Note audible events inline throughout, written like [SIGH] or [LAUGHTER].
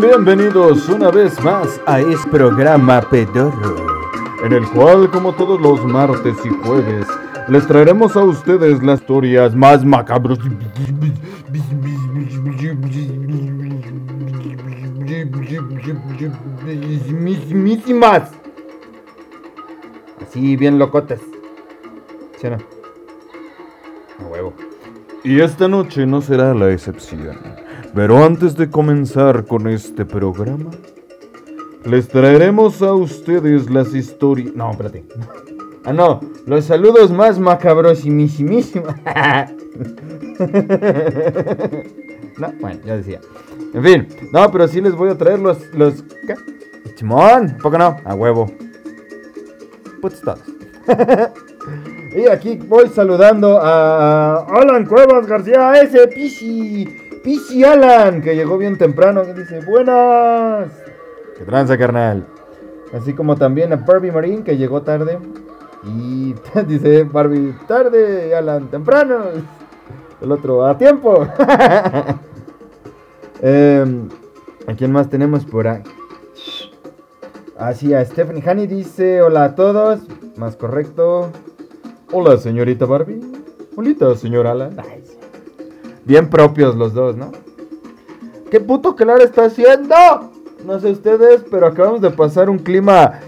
sean bienvenidos una vez más a este programa pedorro, en el cual, como todos los martes y jueves, les traeremos a ustedes las historias más. Mismísimas. Así, bien locotes. ¿Sí o no? A huevo. Y esta noche no será la excepción. Pero antes de comenzar con este programa, les traeremos a ustedes las historias. No, espérate. Ah, no, los saludos más macabros y misimísimos. [LAUGHS] no, bueno, ya decía. En fin, no, pero sí les voy a traer los. los ¿Qué? Chimón, ¿por qué no? A huevo. Todos. [LAUGHS] y aquí voy saludando a Alan Cuevas García, ese Pichi. Pichi Alan, que llegó bien temprano, que dice, buenas. Que tranza, carnal. Así como también a Barbie Marín, que llegó tarde. Y [LAUGHS] dice Barbie, tarde, Alan, temprano. [LAUGHS] El otro, a tiempo. [LAUGHS] Em, ¿A quién más tenemos por ahí? Así, a Stephanie Honey dice, hola a todos. Más correcto. Hola, señorita Barbie. Hola, señor Alan. Bien propios los dos, ¿no? ¿Qué puto calor está haciendo? No sé ustedes, pero acabamos de pasar un clima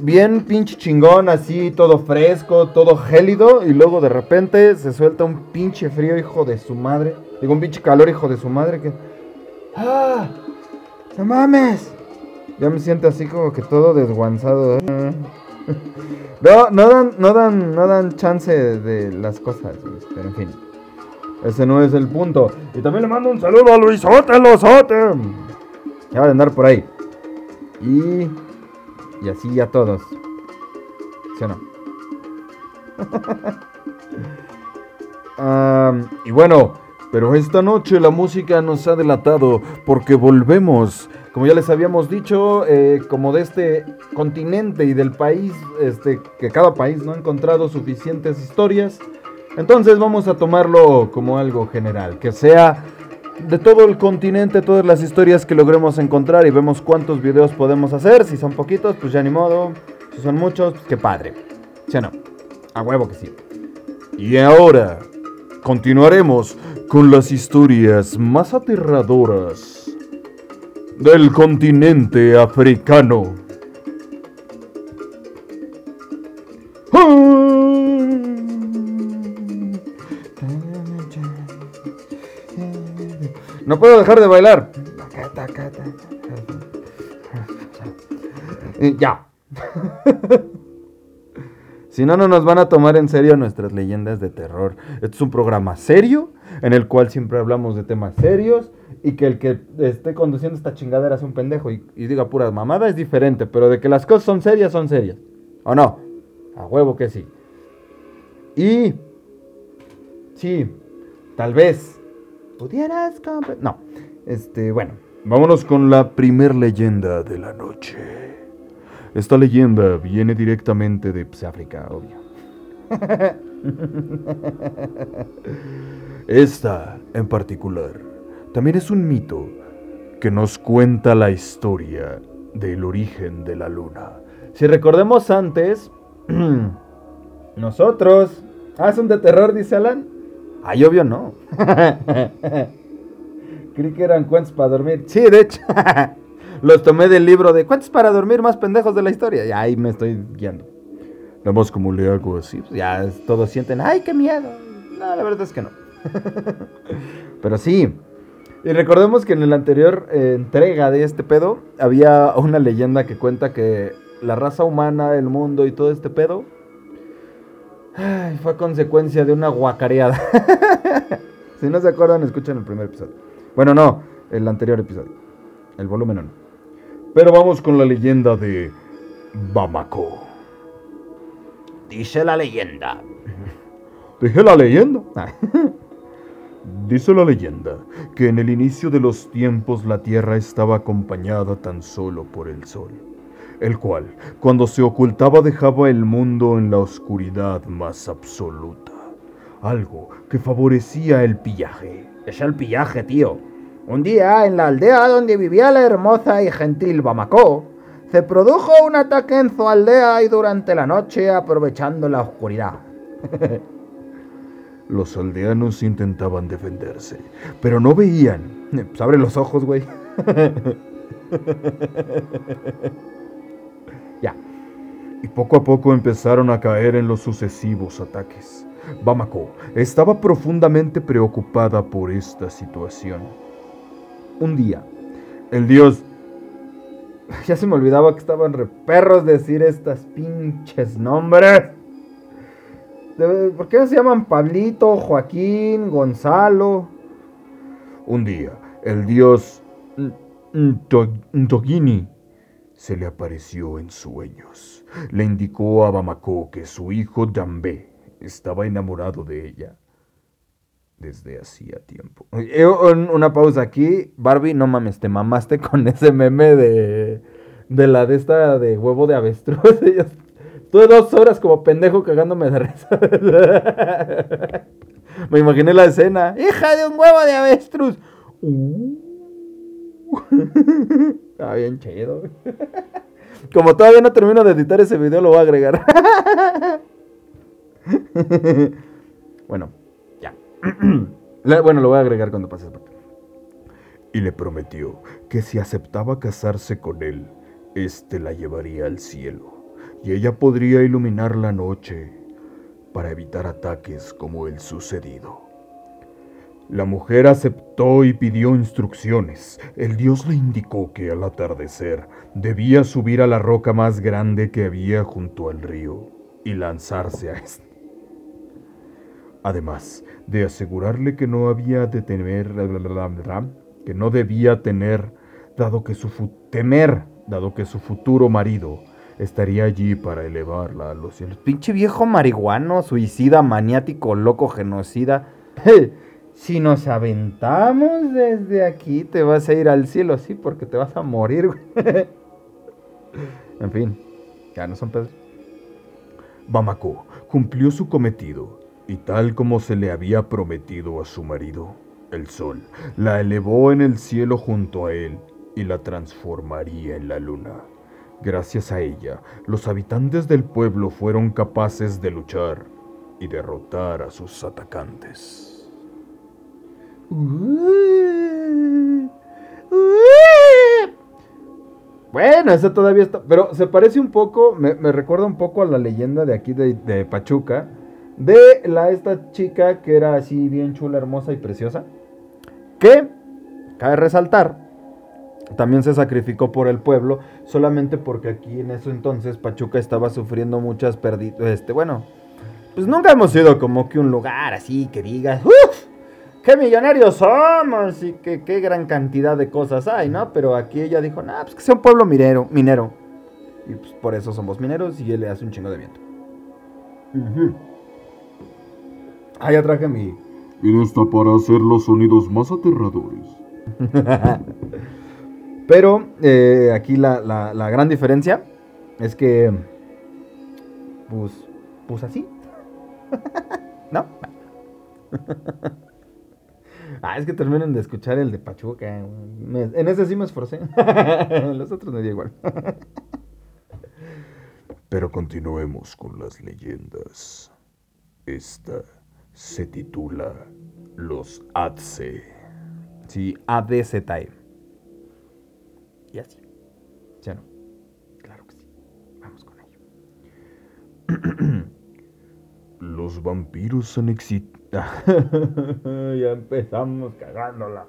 bien pinche chingón, así, todo fresco, todo gélido, y luego de repente se suelta un pinche frío, hijo de su madre. Digo, un pinche calor, hijo de su madre, que... ¡Ah! ¡No mames! Ya me siento así como que todo desguanzado. ¿eh? [LAUGHS] No, no dan, no dan, no dan chance de las cosas, pero en fin. Ese no es el punto. Y también le mando un saludo a Luisote, Losote. Ya va a andar por ahí. Y y así a todos. ¿Sí o no? [LAUGHS] y bueno, pero esta noche la música nos ha delatado porque volvemos, como ya les habíamos dicho, eh, como de este continente y del país, este, que cada país no ha encontrado suficientes historias. Entonces vamos a tomarlo como algo general, que sea de todo el continente, todas las historias que logremos encontrar y vemos cuántos videos podemos hacer. Si son poquitos, pues ya ni modo. Si son muchos, pues qué padre. ¿Sí o no? A huevo que sí. Y ahora continuaremos con las historias más aterradoras del continente africano. No puedo dejar de bailar. Ya. [LAUGHS] Si no, no nos van a tomar en serio nuestras leyendas de terror. Este es un programa serio, en el cual siempre hablamos de temas serios, y que el que esté conduciendo esta chingadera es un pendejo y, diga pura mamada es diferente, pero de que las cosas son serias, son serias. ¿O no? A huevo que sí. Y... Sí, tal vez pudieras No, este, bueno, vámonos con la primer leyenda de la noche. Esta leyenda viene directamente de África, obvio. [LAUGHS] Esta, en particular, también es un mito que nos cuenta la historia del origen de la luna. Si recordemos antes, [CLEARS THROAT] nosotros... Ah, son de terror, dice Alan. Ay, obvio no. [LAUGHS] Creí que eran cuentos para dormir. Sí, de hecho. [LAUGHS] Los tomé del libro de cuentos para dormir más pendejos de la historia. Y ahí me estoy guiando. Nada más como le hago así. Pues ya todos sienten, ay, qué miedo. No, la verdad es que no. [LAUGHS] Pero sí. Y recordemos que en la anterior eh, entrega de este pedo había una leyenda que cuenta que la raza humana, el mundo y todo este pedo Ay, fue consecuencia de una guacareada. [LAUGHS] si no se acuerdan, escuchen el primer episodio. Bueno, no, el anterior episodio. El volumen 1. Pero vamos con la leyenda de Bamako. Dice la leyenda. Dije la leyenda. [LAUGHS] Dice la leyenda que en el inicio de los tiempos la tierra estaba acompañada tan solo por el sol el cual, cuando se ocultaba, dejaba el mundo en la oscuridad más absoluta. Algo que favorecía el pillaje. Es el pillaje, tío. Un día, en la aldea donde vivía la hermosa y gentil Bamako, se produjo un ataque en su aldea y durante la noche, aprovechando la oscuridad. [LAUGHS] Los aldeanos intentaban defenderse, pero no veían. Pues abre los ojos, güey. [LAUGHS] Y poco a poco empezaron a caer en los sucesivos ataques. Bamako estaba profundamente preocupada por esta situación. Un día, el dios... [LAUGHS] Ya se me olvidaba que estaban re perros decir estas pinches nombres. ¿Por qué se llaman Pablito, Joaquín, Gonzalo? Un día, el dios Ntogini se le apareció en sueños. Le indicó a Bamako que su hijo Jambé estaba enamorado de ella desde hacía tiempo. Eh, una pausa aquí. Barbie, no mames, te mamaste con [LAUGHS] ese meme de, de la de esta de huevo de avestruz. [LAUGHS] Tuve dos horas como pendejo cagándome de risa. [LAUGHS] Me imaginé la escena. ¡Hija de un huevo de avestruz! Uh. Bien chido. Como todavía no termino de editar ese video, lo voy a agregar. [LAUGHS] bueno, ya. [CLEARS THROAT] bueno, lo voy a agregar cuando pase. Y le prometió que si aceptaba casarse con él, éste la llevaría al cielo y ella podría iluminar la noche para evitar ataques como el sucedido. La mujer aceptó y pidió instrucciones. El dios le indicó que al atardecer debía subir a la roca más grande que había junto al río y lanzarse a este. Además de asegurarle que no había de temer, que no debía tener, dado que su temer, dado que su futuro marido estaría allí para elevarla a los cielos. Pinche viejo marihuano, suicida, maniático, loco, genocida. [LAUGHS] si nos aventamos desde aquí, te vas a ir al cielo, sí, porque te vas a morir. en fin, ya no son Pedro. Bamako cumplió su cometido y tal como se le había prometido a su marido, el sol la elevó en el cielo junto a él y la transformaría en la luna. Gracias a ella, los habitantes del pueblo fueron capaces de luchar y derrotar a sus atacantes. Bueno, eso todavía está. Pero se parece un poco, me, recuerda un poco a la leyenda de aquí de, de, Pachuca. De la, esta chica que era así bien chula, hermosa y preciosa. Que, cabe resaltar, también se sacrificó por el pueblo, solamente porque aquí en eso entonces Pachuca estaba sufriendo muchas pérdidas. Este, bueno, pues nunca hemos sido como que un lugar así que digas, ¡Uf! ¡Qué millonarios somos! Y que qué gran cantidad de cosas hay, ¿no? Pero aquí ella dijo, nah, pues que sea un pueblo minero, minero. Y pues por eso somos mineros y él le hace un chingo de viento. Ah, ya traje mi. Y esta para hacer los sonidos más aterradores. [LAUGHS] Pero eh, aquí la, gran diferencia es que, pues, pues así. [LAUGHS] ¿No? [LAUGHS] ah, es que terminan de escuchar el de Pachuca. en ese sí me esforcé. [LAUGHS] Los otros me dio igual. [LAUGHS] Pero continuemos con las leyendas. Esta se titula Los Adse. Sí, ADZ. Y así. Los vampiros han existido. [LAUGHS] ya empezamos cagándola.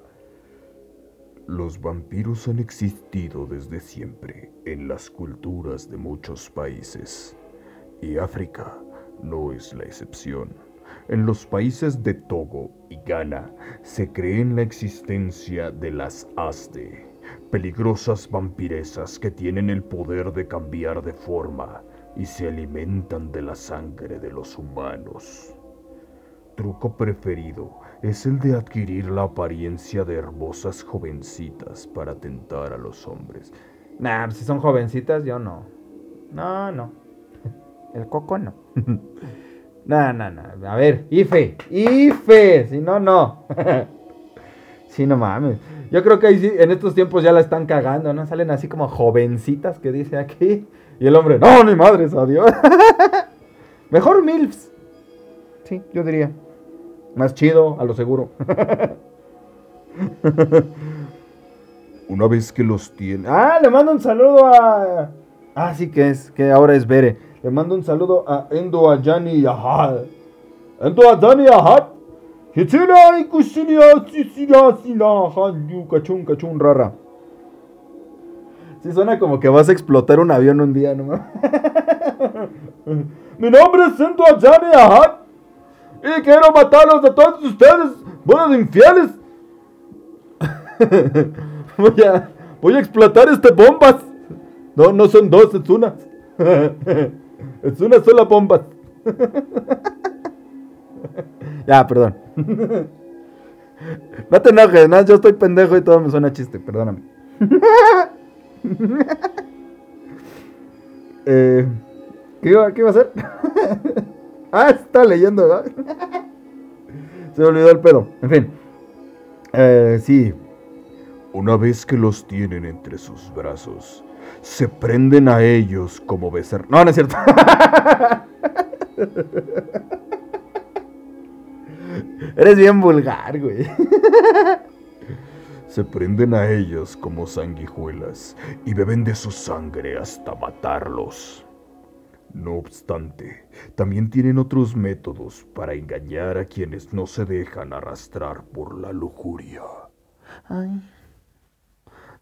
Los vampiros han existido desde siempre en las culturas de muchos países. Y África no es la excepción. En los países de Togo y Ghana se cree en la existencia de las Asde peligrosas vampiresas que tienen el poder de cambiar de forma y se alimentan de la sangre de los humanos. Truco preferido es el de adquirir la apariencia de hermosas jovencitas para tentar a los hombres. Nah, si son jovencitas, yo no. No, no. [LAUGHS] El coco no. no, no, no. A ver, Ife, Ife, si no, no. [LAUGHS] Sí, no mames. Yo creo que ahí sí, en estos tiempos ya la están cagando, ¿no? Salen así como jovencitas que dice aquí. Y el hombre, no, ni madres, adiós. [LAUGHS] Mejor MILFs. Sí, yo diría. Más chido, a lo seguro. [LAUGHS] Una vez que los tiene... Ah, le mando un saludo a... Ah, sí que es, que ahora es Bere. Le mando un saludo a Endo Ayani Yahad. Endo Ayani Yahad. Hitsina y sina hanyu cachun cachun rara. Sí suena como que vas a explotar un avión un día, ¿no? [LAUGHS] Mi nombre es Endo Ayani Yahad. Y quiero matarlos a todos ustedes, buenos infieles. [LAUGHS] voy, a, voy a explotar este bombas. No, no son dos, es una. [LAUGHS] es una sola bomba. ya, perdón. no te enojes, ¿no? yo estoy pendejo y todo me suena chiste, perdóname. [LAUGHS] eh, ¿qué, iba, ¿Qué iba a hacer? [LAUGHS] ah, está leyendo, ¿no? [LAUGHS] Se me olvidó el pedo. En fin. Eh, sí. Una vez que los tienen entre sus brazos, se prenden a ellos como becer. No, no es cierto. Eres bien vulgar, güey. Se prenden a ellos como sanguijuelas y beben de su sangre hasta matarlos. No obstante, también tienen otros métodos para engañar a quienes no se dejan arrastrar por la lujuria. Ay,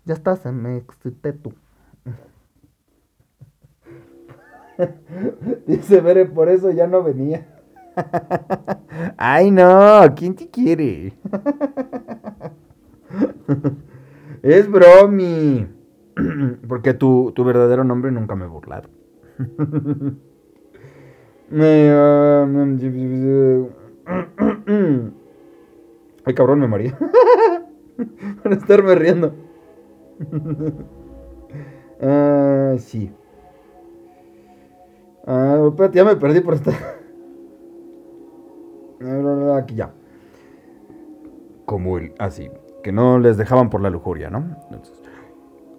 ya estás, se me excité tú. [LAUGHS] Dice Bere, por eso ya no venía. [LAUGHS] Ay, no, ¿quién te quiere? [LAUGHS] [LAUGHS] es bromi. [CLEARS THROAT] Porque tu, tu verdadero nombre nunca me he burlado. [LAUGHS] [CLEARS THROAT] Ay, cabrón, me morí. [LAUGHS] Para estarme riendo. Ah, sí. Ah, espérate, ya me perdí por estar. Aquí ya. Como el. Así. Ah, que no les dejaban por la lujuria, ¿no?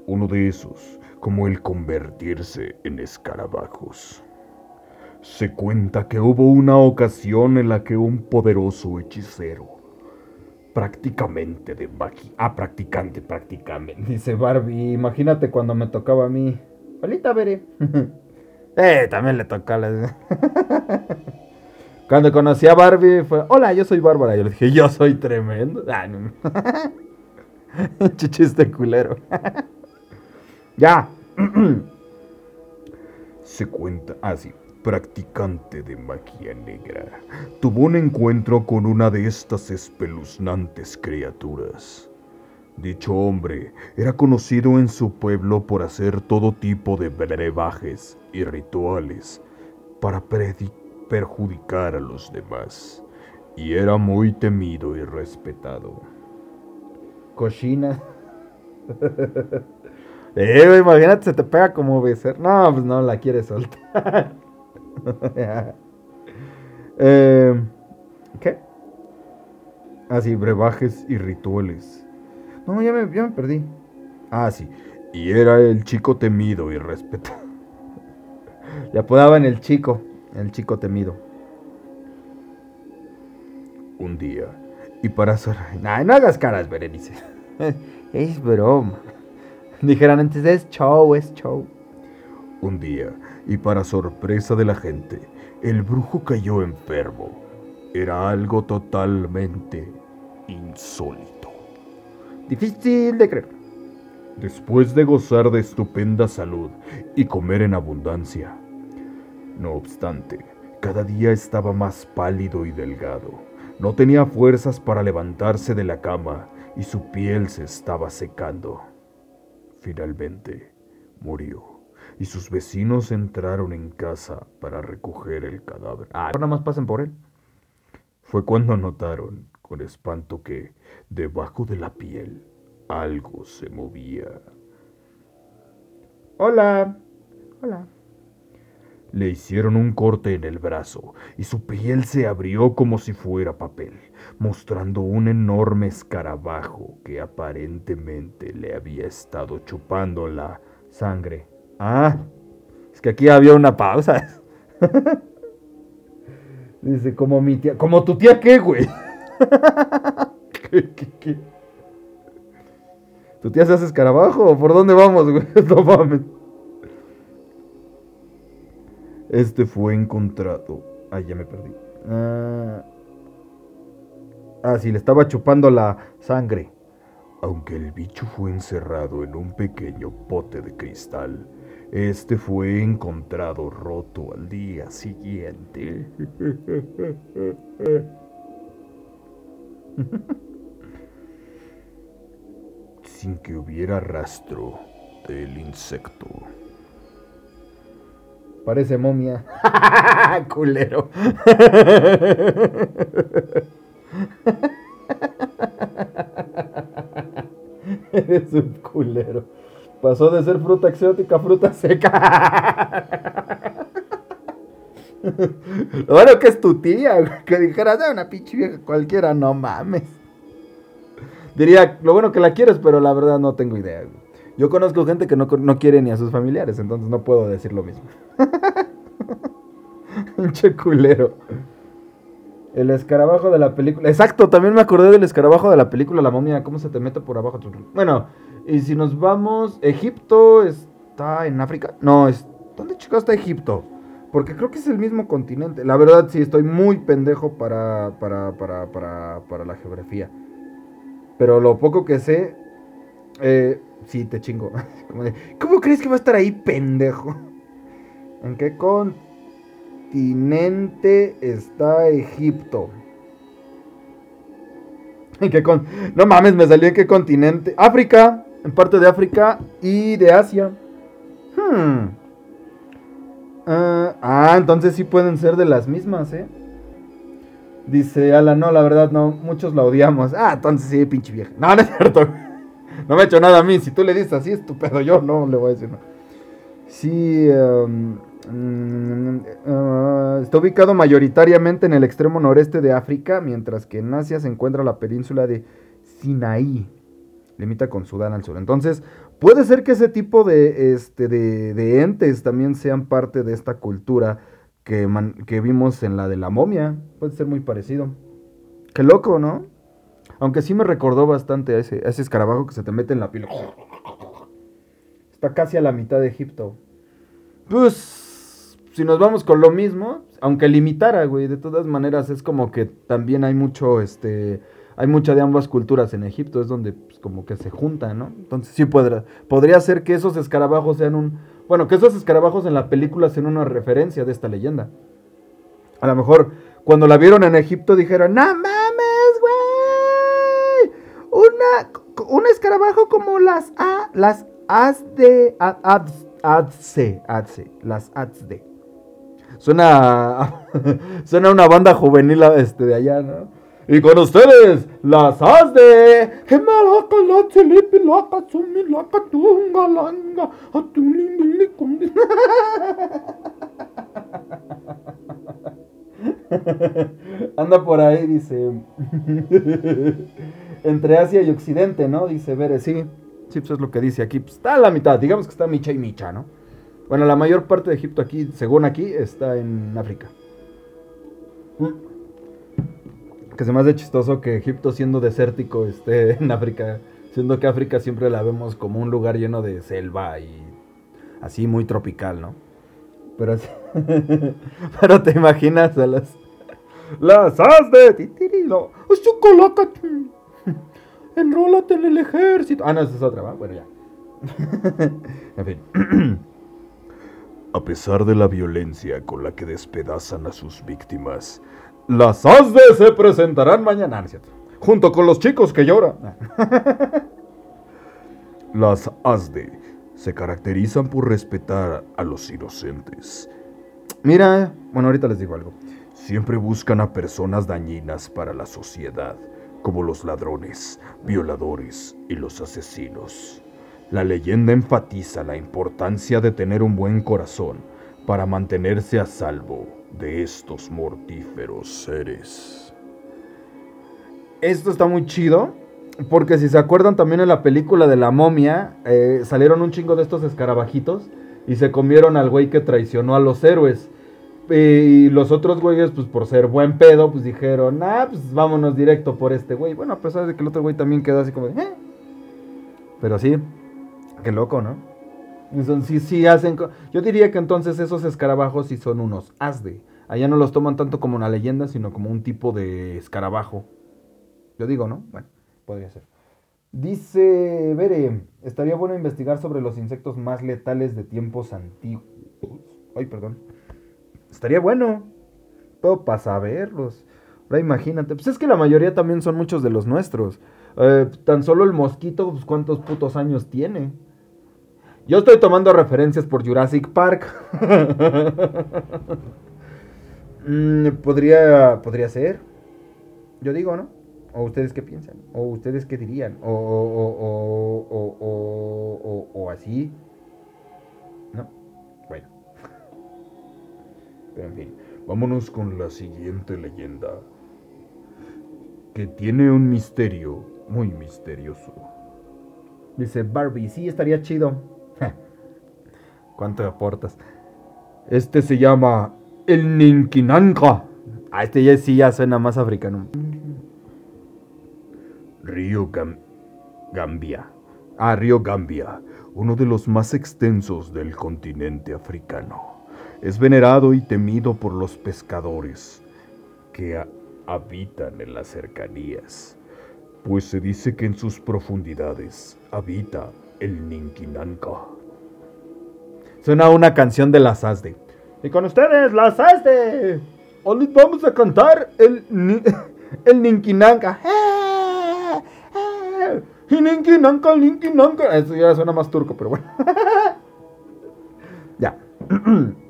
uno de esos, como el convertirse en escarabajos. Se cuenta que hubo una ocasión en la que un poderoso hechicero, prácticamente de magia. Ah, practicante, practicante. [LAUGHS] Dice Barbie, imagínate cuando me tocaba a mí. Palita, veré. [LAUGHS] Eh, también le toca la... [LAUGHS] Cuando conocí a Barbie fue, hola, yo soy Bárbara. Yo le dije, yo soy tremendo. [LAUGHS] Ah, no. Chiste culero. [LAUGHS] ya. [CLEARS THROAT] Se cuenta así. Ah, practicante de magia negra, tuvo un encuentro con una de estas espeluznantes criaturas. Dicho hombre era conocido en su pueblo por hacer todo tipo de brebajes y rituales para perjudicar a los demás, y era muy temido y respetado. Cochina. [LAUGHS] eh, imagínate, se te pega como becer. No, pues no la quieres soltar. [LAUGHS] eh, ¿Qué? Así, ah, brebajes y rituales no, ya me perdí. Ah, sí. Y era el chico temido y respetado. [LAUGHS] Le apodaban el chico, el chico temido. Un día, y para ser... Ay, no hagas caras, Berenice. [LAUGHS] es broma. Dijeran antes, es show, es show. Un día, y para sorpresa de la gente, el brujo cayó enfermo. Era algo totalmente insólito. Difícil de creer. Después de gozar de estupenda salud y comer en abundancia. No obstante, cada día estaba más pálido y delgado. No tenía fuerzas para levantarse de la cama y su piel se estaba secando. Finalmente, murió y sus vecinos entraron en casa para recoger el cadáver. Ah, nada más pasen por él. Fue cuando notaron con espanto que, debajo de la piel, algo se movía. Hola. Hola. Le hicieron un corte en el brazo y su piel se abrió como si fuera papel, mostrando un enorme escarabajo que aparentemente le había estado chupando la sangre. Ah, es que aquí había una pausa. [LAUGHS] Dice, como mi tía. ¿Como tu tía qué, güey? [LAUGHS] ¿Qué, qué, qué? ¿Tu tía se hace escarabajo? ¿Por dónde vamos, güey? [LAUGHS] No mames. Este fue encontrado. Ay, ya me perdí. Ah, ah, sí, le estaba chupando la sangre. Aunque el bicho fue encerrado en un pequeño pote de cristal, este fue encontrado roto al día siguiente. [LAUGHS] Sin que hubiera rastro del insecto. Parece momia. [LAUGHS] Culero. [LAUGHS] Eres un culero. Pasó de ser fruta exótica a fruta seca. Lo [LAUGHS] bueno que es tu tía, que dijeras, de una pinche vieja cualquiera, no mames. Diría, lo bueno que la quieres, pero la verdad no tengo idea. Yo conozco gente que no, no quiere ni a sus familiares, entonces no puedo decir lo mismo. [LAUGHS] Pinche culero. El escarabajo de la película. Exacto, también me acordé del escarabajo de la película La momia. ¿Cómo se te mete por abajo? Bueno, y si nos vamos. Egipto está en África. No, es. ¿Dónde chicos está Egipto? Porque creo que es el mismo continente. La verdad, sí, estoy muy pendejo para, para, para, para, para la geografía. Pero lo poco que sé. Eh, sí, te chingo. [LAUGHS] ¿Cómo crees que va a estar ahí, pendejo? ¿En qué continente está Egipto? ¿En qué con... No mames, me salió en qué continente. África, en parte de África y de Asia. Hmm. Ah, ah, entonces sí pueden ser de las mismas, ¿eh? Dice Ala, no, la verdad no, muchos la odiamos. Ah, entonces sí, pinche vieja. No, no es cierto. No me ha hecho nada a mí. Si tú le dices así, estupendo, yo no le voy a decir no. Sí, um, Mm, ah, está ubicado mayoritariamente en el extremo noreste de África, mientras que en Asia se encuentra la península de Sinaí. Limita con Sudán al sur. Entonces, puede ser que ese tipo de, este, de, entes también sean parte de esta cultura que, que vimos en la de la momia. Puede ser muy parecido. Qué loco, ¿no? Aunque sí me recordó bastante a ese, escarabajo que se te mete en la piel. Está casi a la mitad de Egipto. Pues si nos vamos con lo mismo, aunque limitara, güey, de todas maneras es como que también hay mucho, este, hay mucha de ambas culturas en Egipto, es donde pues, como que se juntan, ¿no? Entonces sí podría ser que esos escarabajos sean un, bueno, que esos escarabajos en la película sean una referencia de esta leyenda. A lo mejor cuando la vieron en Egipto dijeron, no güey, una, un escarabajo como las A, las As de, Adse, Adse, las Adse. Suena, [LAUGHS] suena una banda juvenil este, de allá, ¿no? Y con ustedes, las as de [LAUGHS] Anda por ahí, dice. [LAUGHS] Entre Asia y Occidente, ¿no? Dice Bere, sí. Sí, pues es lo que dice aquí. Pues está a la mitad, digamos que está Micha y Micha, ¿no? Bueno, la mayor parte de Egipto aquí, según aquí, está en África. Mm. Que se me hace chistoso que Egipto siendo desértico esté [LAUGHS] en África, siendo que África siempre la vemos como un lugar lleno de selva y así muy tropical, ¿no? Pero, [LAUGHS] pero te imaginas a las las as de titirilo, enrólate en el ejército. Ah, no, esa es otra, ¿va? Bueno, ya. [LAUGHS] en fin. [CLEARS THROAT] A pesar de la violencia con la que despedazan a sus víctimas, las ASDE se presentarán mañana, ¿cierto? Junto con los chicos que lloran. [LAUGHS] las ASDE se caracterizan por respetar a los inocentes. Mira, bueno, ahorita les digo algo. Siempre buscan a personas dañinas para la sociedad, como los ladrones, violadores y los asesinos. La leyenda enfatiza la importancia de tener un buen corazón para mantenerse a salvo de estos mortíferos seres. Esto está muy chido. Porque si se acuerdan también en la película de la momia, eh, salieron un chingo de estos escarabajitos y se comieron al güey que traicionó a los héroes. Y los otros güeyes, pues por ser buen pedo, pues dijeron, ah, pues vámonos directo por este güey. Bueno, a pesar de que el otro güey también quedó así como de, eh. Pero sí, qué loco, ¿no? Entonces, sí, sí hacen. Yo diría que entonces esos escarabajos sí son unos asde. Allá no los toman tanto como una leyenda, sino como un tipo de escarabajo. Yo digo, ¿no? Bueno, podría ser. Dice Bere, estaría bueno investigar sobre los insectos más letales de tiempos antiguos. Ay, perdón. Estaría bueno. Pero para saberlos. Ahora imagínate. Pues es que la mayoría también son muchos de los nuestros. Eh, tan solo el mosquito, pues cuántos putos años tiene. Yo estoy tomando referencias por Jurassic Park. [LAUGHS] Mm, podría, podría ser. Yo digo, ¿no? ¿O ustedes qué piensan? ¿O ustedes qué dirían? ¿O, o, o, o así? Pero en fin, vámonos con la siguiente leyenda. Que tiene un misterio muy misterioso. Dice Barbie, sí, estaría chido. ¿Cuánto aportas? Este se llama el Ninkinanka. Ah, este ya sí ya suena más africano. Río Gambia. Ah, Río Gambia, uno de los más extensos del continente africano. Es venerado y temido por los pescadores que habitan en las cercanías, pues se dice que en sus profundidades habita el Ninkinanka. Suena una canción de la Sasde. Y con ustedes, la Sasde. Hoy vamos a cantar el, [LAUGHS] el Ninkinanka. [LAUGHS] Ninki Nanka, Ninki Nanka. Eso ya suena más turco, pero bueno. [LAUGHS] ya. [CLEARS THROAT]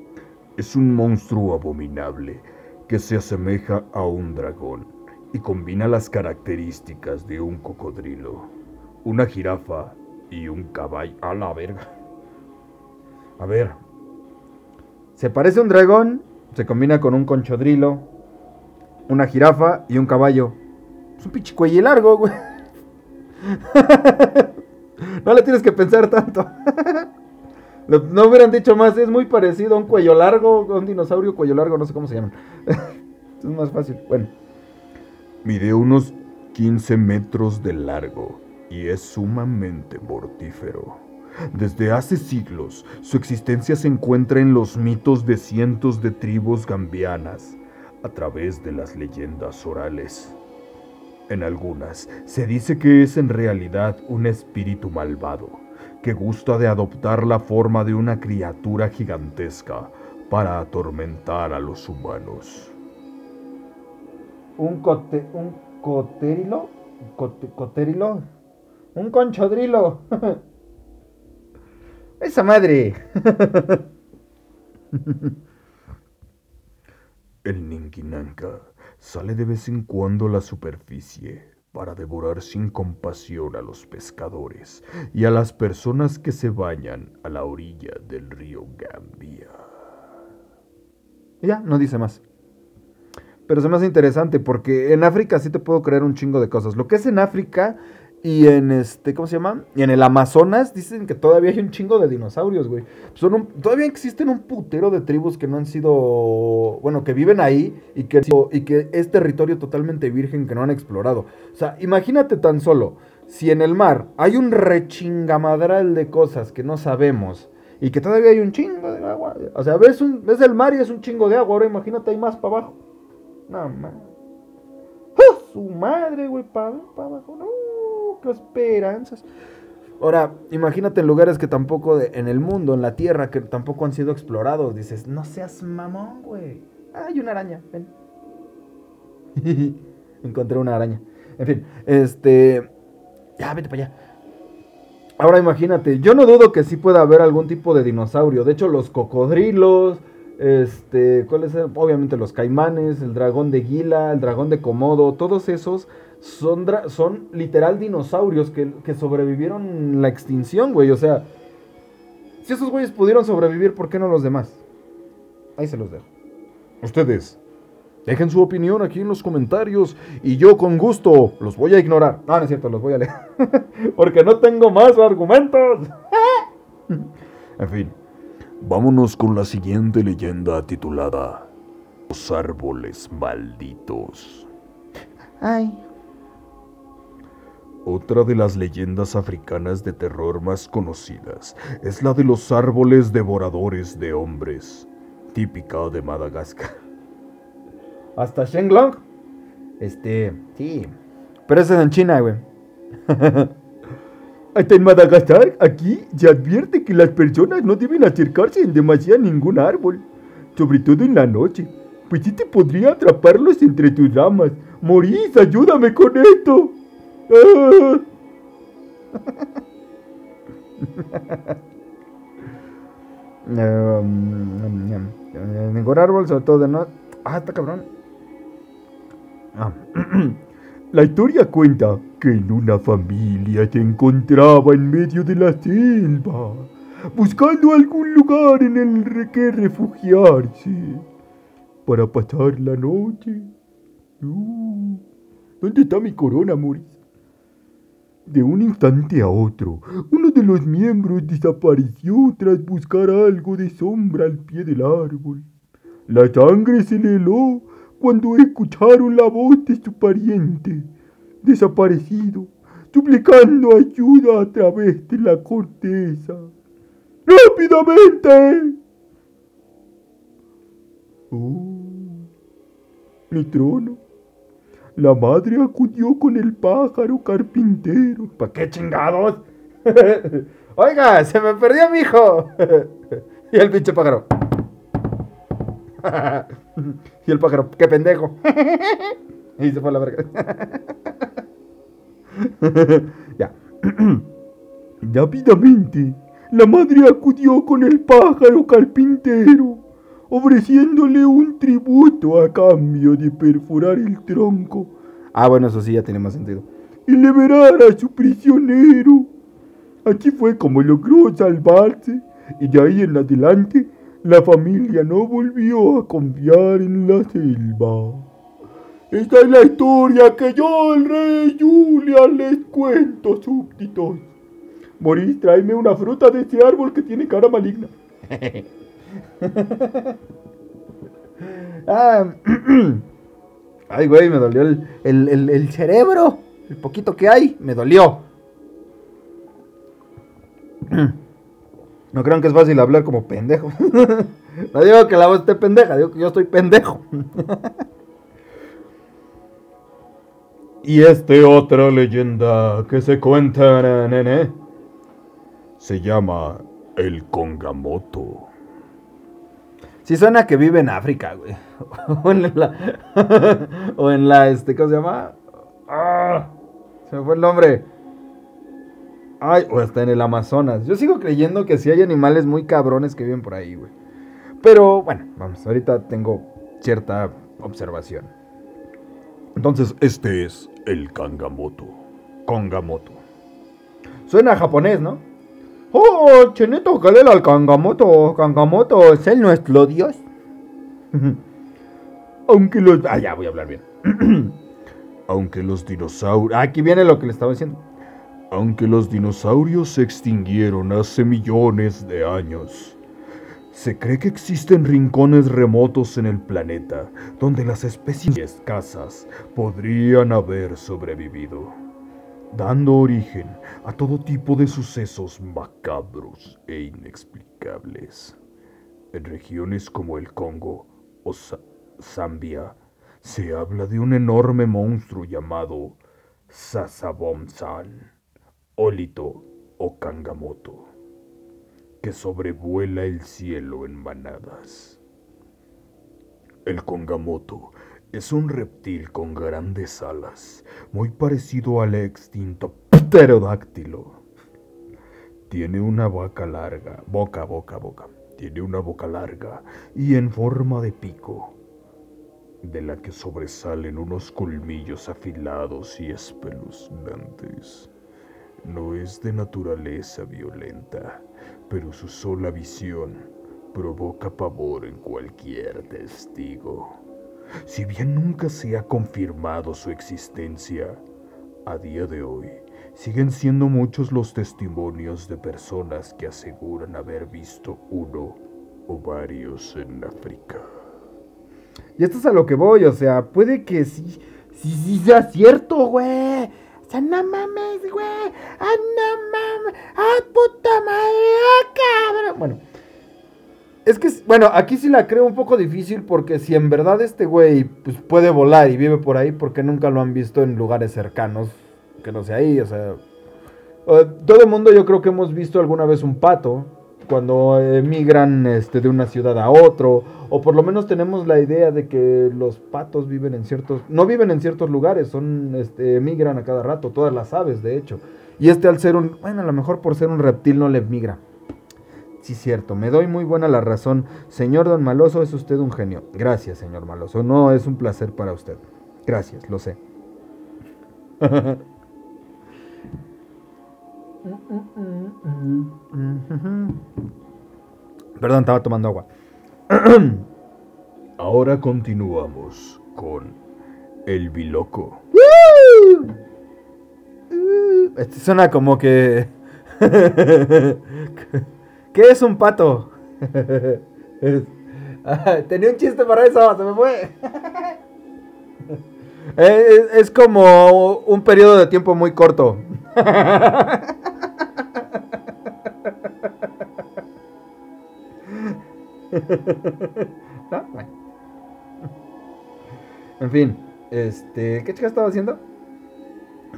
es un monstruo abominable que se asemeja a un dragón y combina las características de un cocodrilo, una jirafa y un caballo. A la verga. A ver. Se parece a un dragón, se combina con un conchodrilo, una jirafa y un caballo. Es un pinche cuello largo, güey. [LAUGHS] no le tienes que pensar tanto. [LAUGHS] no hubieran dicho más, es muy parecido a un cuello largo, a un dinosaurio cuello largo, no sé cómo se llaman. [LAUGHS] es más fácil. Bueno. Mide unos 15 metros de largo y es sumamente mortífero. Desde hace siglos, su existencia se encuentra en los mitos de cientos de tribus gambianas a través de las leyendas orales. En algunas se dice que es en realidad un espíritu malvado, que gusta de adoptar la forma de una criatura gigantesca para atormentar a los humanos. ¿Un, cote, un cotérilo? ¿Cotérilo? ¿Un conchodrilo? [LAUGHS] ¡Esa madre! [LAUGHS] El Ninkinanka sale de vez en cuando a la superficie para devorar sin compasión a los pescadores y a las personas que se bañan a la orilla del río Gambia. Ya, no dice más. Pero es más interesante porque en África sí te puedo creer un chingo de cosas. Lo que es en África y en este, ¿cómo se llama? Y en el Amazonas dicen que todavía hay un chingo de dinosaurios, güey. Son todavía existen un putero de tribus que no han sido, bueno, que viven ahí y que, y que es territorio totalmente virgen que no han explorado. O sea, imagínate tan solo, si en el mar hay un rechingamadral de cosas que no sabemos y que todavía hay un chingo de agua. O sea, ves, un, ves el mar y es un chingo de agua, ahora imagínate hay más para abajo. No, man. ¡Ah! Su madre, güey, para abajo, no esperanzas. Ahora, imagínate en lugares que tampoco, en el mundo, en la tierra, que tampoco han sido explorados. Dices, no seas mamón, güey. hay una araña, ven. [LAUGHS] Encontré una araña. En fin, este. Ya, vete para allá. Ahora imagínate, yo no dudo que sí pueda haber algún tipo de dinosaurio. De hecho, los cocodrilos, este, ¿cuáles Obviamente los caimanes, el dragón de Gila, el dragón de Komodo, todos esos son, son literal dinosaurios que, que sobrevivieron la extinción, güey. O sea, si esos güeyes pudieron sobrevivir, ¿por qué no los demás? Ahí se los dejo. Ustedes, dejen su opinión aquí en los comentarios y yo con gusto los voy a ignorar. No, no es cierto, los voy a leer. [LAUGHS] Porque no tengo más argumentos. [LAUGHS] En fin, vámonos con la siguiente leyenda titulada Los árboles malditos. Ay. Otra de las leyendas africanas de terror más conocidas es la de los árboles devoradores de hombres, típica de Madagascar. Hasta Shenglong. Este, sí. Pero ese es en China, güey. [LAUGHS] Hasta en Madagascar, aquí se advierte que las personas no deben acercarse en demasía a ningún árbol, sobre todo en la noche, pues sí te podría atraparlos entre tus ramas. Morís, ayúdame con esto. Ah. Um, ningún árbol, sobre todo de no. Ah, está cabrón. Ah. La historia cuenta que en una familia se encontraba en medio de la selva, buscando algún lugar en el que refugiarse para pasar la noche. ¿Dónde está mi corona, Maurice? De un instante a otro, uno de los miembros desapareció tras buscar algo de sombra al pie del árbol. La sangre se le heló cuando escucharon la voz de su pariente, desaparecido, suplicando ayuda a través de la corteza. ¡Rápidamente! Oh, mi trono. La madre acudió con el pájaro carpintero. ¿Para qué chingados? [LAUGHS] Oiga, se me perdió mi hijo. [LAUGHS] y el pinche pájaro. [LAUGHS] y el pájaro, qué pendejo. [LAUGHS] y se fue a la verga. [LAUGHS] ya. [CLEARS THROAT] Rápidamente, la madre acudió con el pájaro carpintero, ofreciéndole un tributo a cambio de perforar el tronco. Ah, bueno, eso sí ya tiene más sentido. Y liberar a su prisionero. Así fue como logró salvarse, y de ahí en adelante la familia no volvió a confiar en la selva. Esta es la historia que yo, el rey Julian, les cuento, súbditos. Morís, tráeme una fruta de este árbol que tiene cara maligna. [LAUGHS] Ah, [CLEARS THROAT] ay, güey, me dolió el, el, el cerebro. El poquito que hay, me dolió. [CLEARS THROAT] No crean que es fácil hablar como pendejo. [LAUGHS] no digo que la voz esté pendeja, digo que yo estoy pendejo. [LAUGHS] y este otra leyenda que se cuenta, nene, se llama el Congamoto. Si suena que vive en África, güey. [LAUGHS] o en la. o en la, este, ¿cómo se llama? ¡Ah! Se me fue el nombre. Ay, o hasta en el Amazonas. Yo sigo creyendo que sí hay animales muy cabrones que viven por ahí, güey. Pero bueno, vamos, ahorita tengo cierta observación. Entonces, este es el Kangamoto. Kongamoto. Suena japonés, ¿no? Oh, Chenito, era al Kangamoto. Kangamoto es el nuestro dios. [LAUGHS] Aunque los. Ah, ya voy a hablar bien. [CLEARS THROAT] Aunque los dinosaurios. Aquí viene lo que le estaba diciendo. Aunque los dinosaurios se extinguieron hace millones de años, se cree que existen rincones remotos en el planeta donde las especies escasas podrían haber sobrevivido, dando origen a todo tipo de sucesos macabros e inexplicables. En regiones como el Congo o Zambia se habla de un enorme monstruo llamado Sasabomsan Olito o Kangamoto, que sobrevuela el cielo en manadas. El Kongamoto es un reptil con grandes alas, muy parecido al extinto pterodáctilo. Tiene una boca larga, boca, boca, boca. Tiene una boca larga y en forma de pico, de la que sobresalen unos colmillos afilados y espeluznantes. No es de naturaleza violenta, pero su sola visión provoca pavor en cualquier testigo. Si bien nunca se ha confirmado su existencia, a día de hoy siguen siendo muchos los testimonios de personas que aseguran haber visto uno o varios en África. Y esto es a lo que voy, o sea, puede que sí, sí, sí sea cierto, güey. Sea, no mames, güey. Ah, no mames. Ah, puta madre. Ah, cabrón. Bueno. Es que, bueno, aquí sí la creo un poco difícil porque si en verdad este güey pues, puede volar y vive por ahí, porque nunca lo han visto en lugares cercanos, que no sea ahí, o sea... Todo el mundo yo creo que hemos visto alguna vez un pato cuando emigran este, de una ciudad a otro, o por lo menos tenemos la idea de que los patos viven en ciertos, no viven en ciertos lugares, son, este, emigran a cada rato, todas las aves de hecho. Y este al ser un, bueno, a lo mejor por ser un reptil no le migra. Sí, cierto, me doy muy buena la razón. Señor Don Maloso, es usted un genio. Gracias, señor Maloso. No, es un placer para usted. Gracias, lo sé. [LAUGHS] Perdón, estaba tomando agua. [CLEARS THROAT] Ahora continuamos con El Biloco. Este suena como que... [LAUGHS] ¿Qué es un pato? [LAUGHS] Tenía un chiste para eso, se me fue. [LAUGHS] es, como un periodo de tiempo muy corto. [LAUGHS] En fin, este, ¿qué chica estaba haciendo?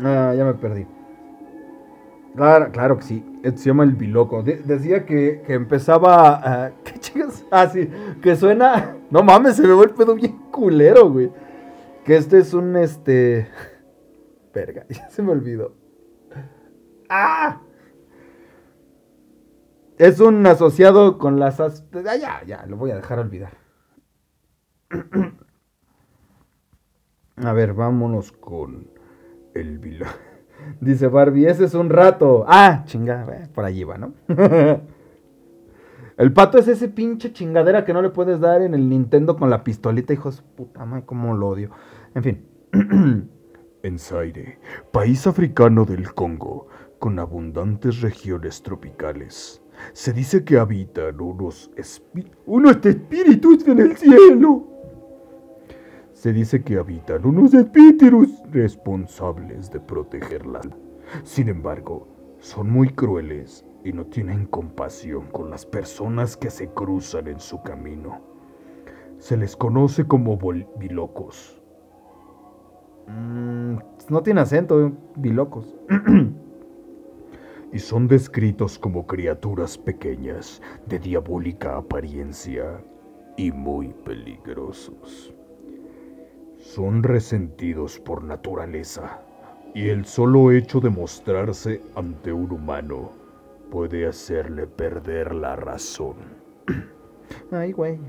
Ah, ya me perdí. Claro, claro que sí. Se llama el biloco. decía que, empezaba a. [LAUGHS] ¿Qué chicas? Ah, sí. Que suena. [LAUGHS] No mames, se me ve el pedo bien culero, güey. Que este es un este. Verga, ya se me olvidó. ¡Ah! Es un asociado con las... Ya, ya, lo voy a dejar olvidar. A ver, vámonos con el vila. [LAUGHS] Dice Barbie, ese es un rato. Ah, chingada, por allí va, ¿no? [LAUGHS] el pato es ese pinche chingadera que no le puedes dar en el Nintendo con la pistolita, hijos. Puta madre, cómo lo odio. En fin. [CLEARS THROAT] en Zaire, país africano del Congo, con abundantes regiones tropicales. Se dice que habitan unos, unos espíritus en el cielo. Se dice que habitan unos espíritus responsables de protegerla. Sin embargo, son muy crueles y no tienen compasión con las personas que se cruzan en su camino. Se les conoce como bilocos. Mm, no tiene acento, bilocos. [CLEARS THROAT] y son descritos como criaturas pequeñas de diabólica apariencia y muy peligrosos. Son resentidos por naturaleza y el solo hecho de mostrarse ante un humano puede hacerle perder la razón. [CLEARS THROAT] Ay, güey.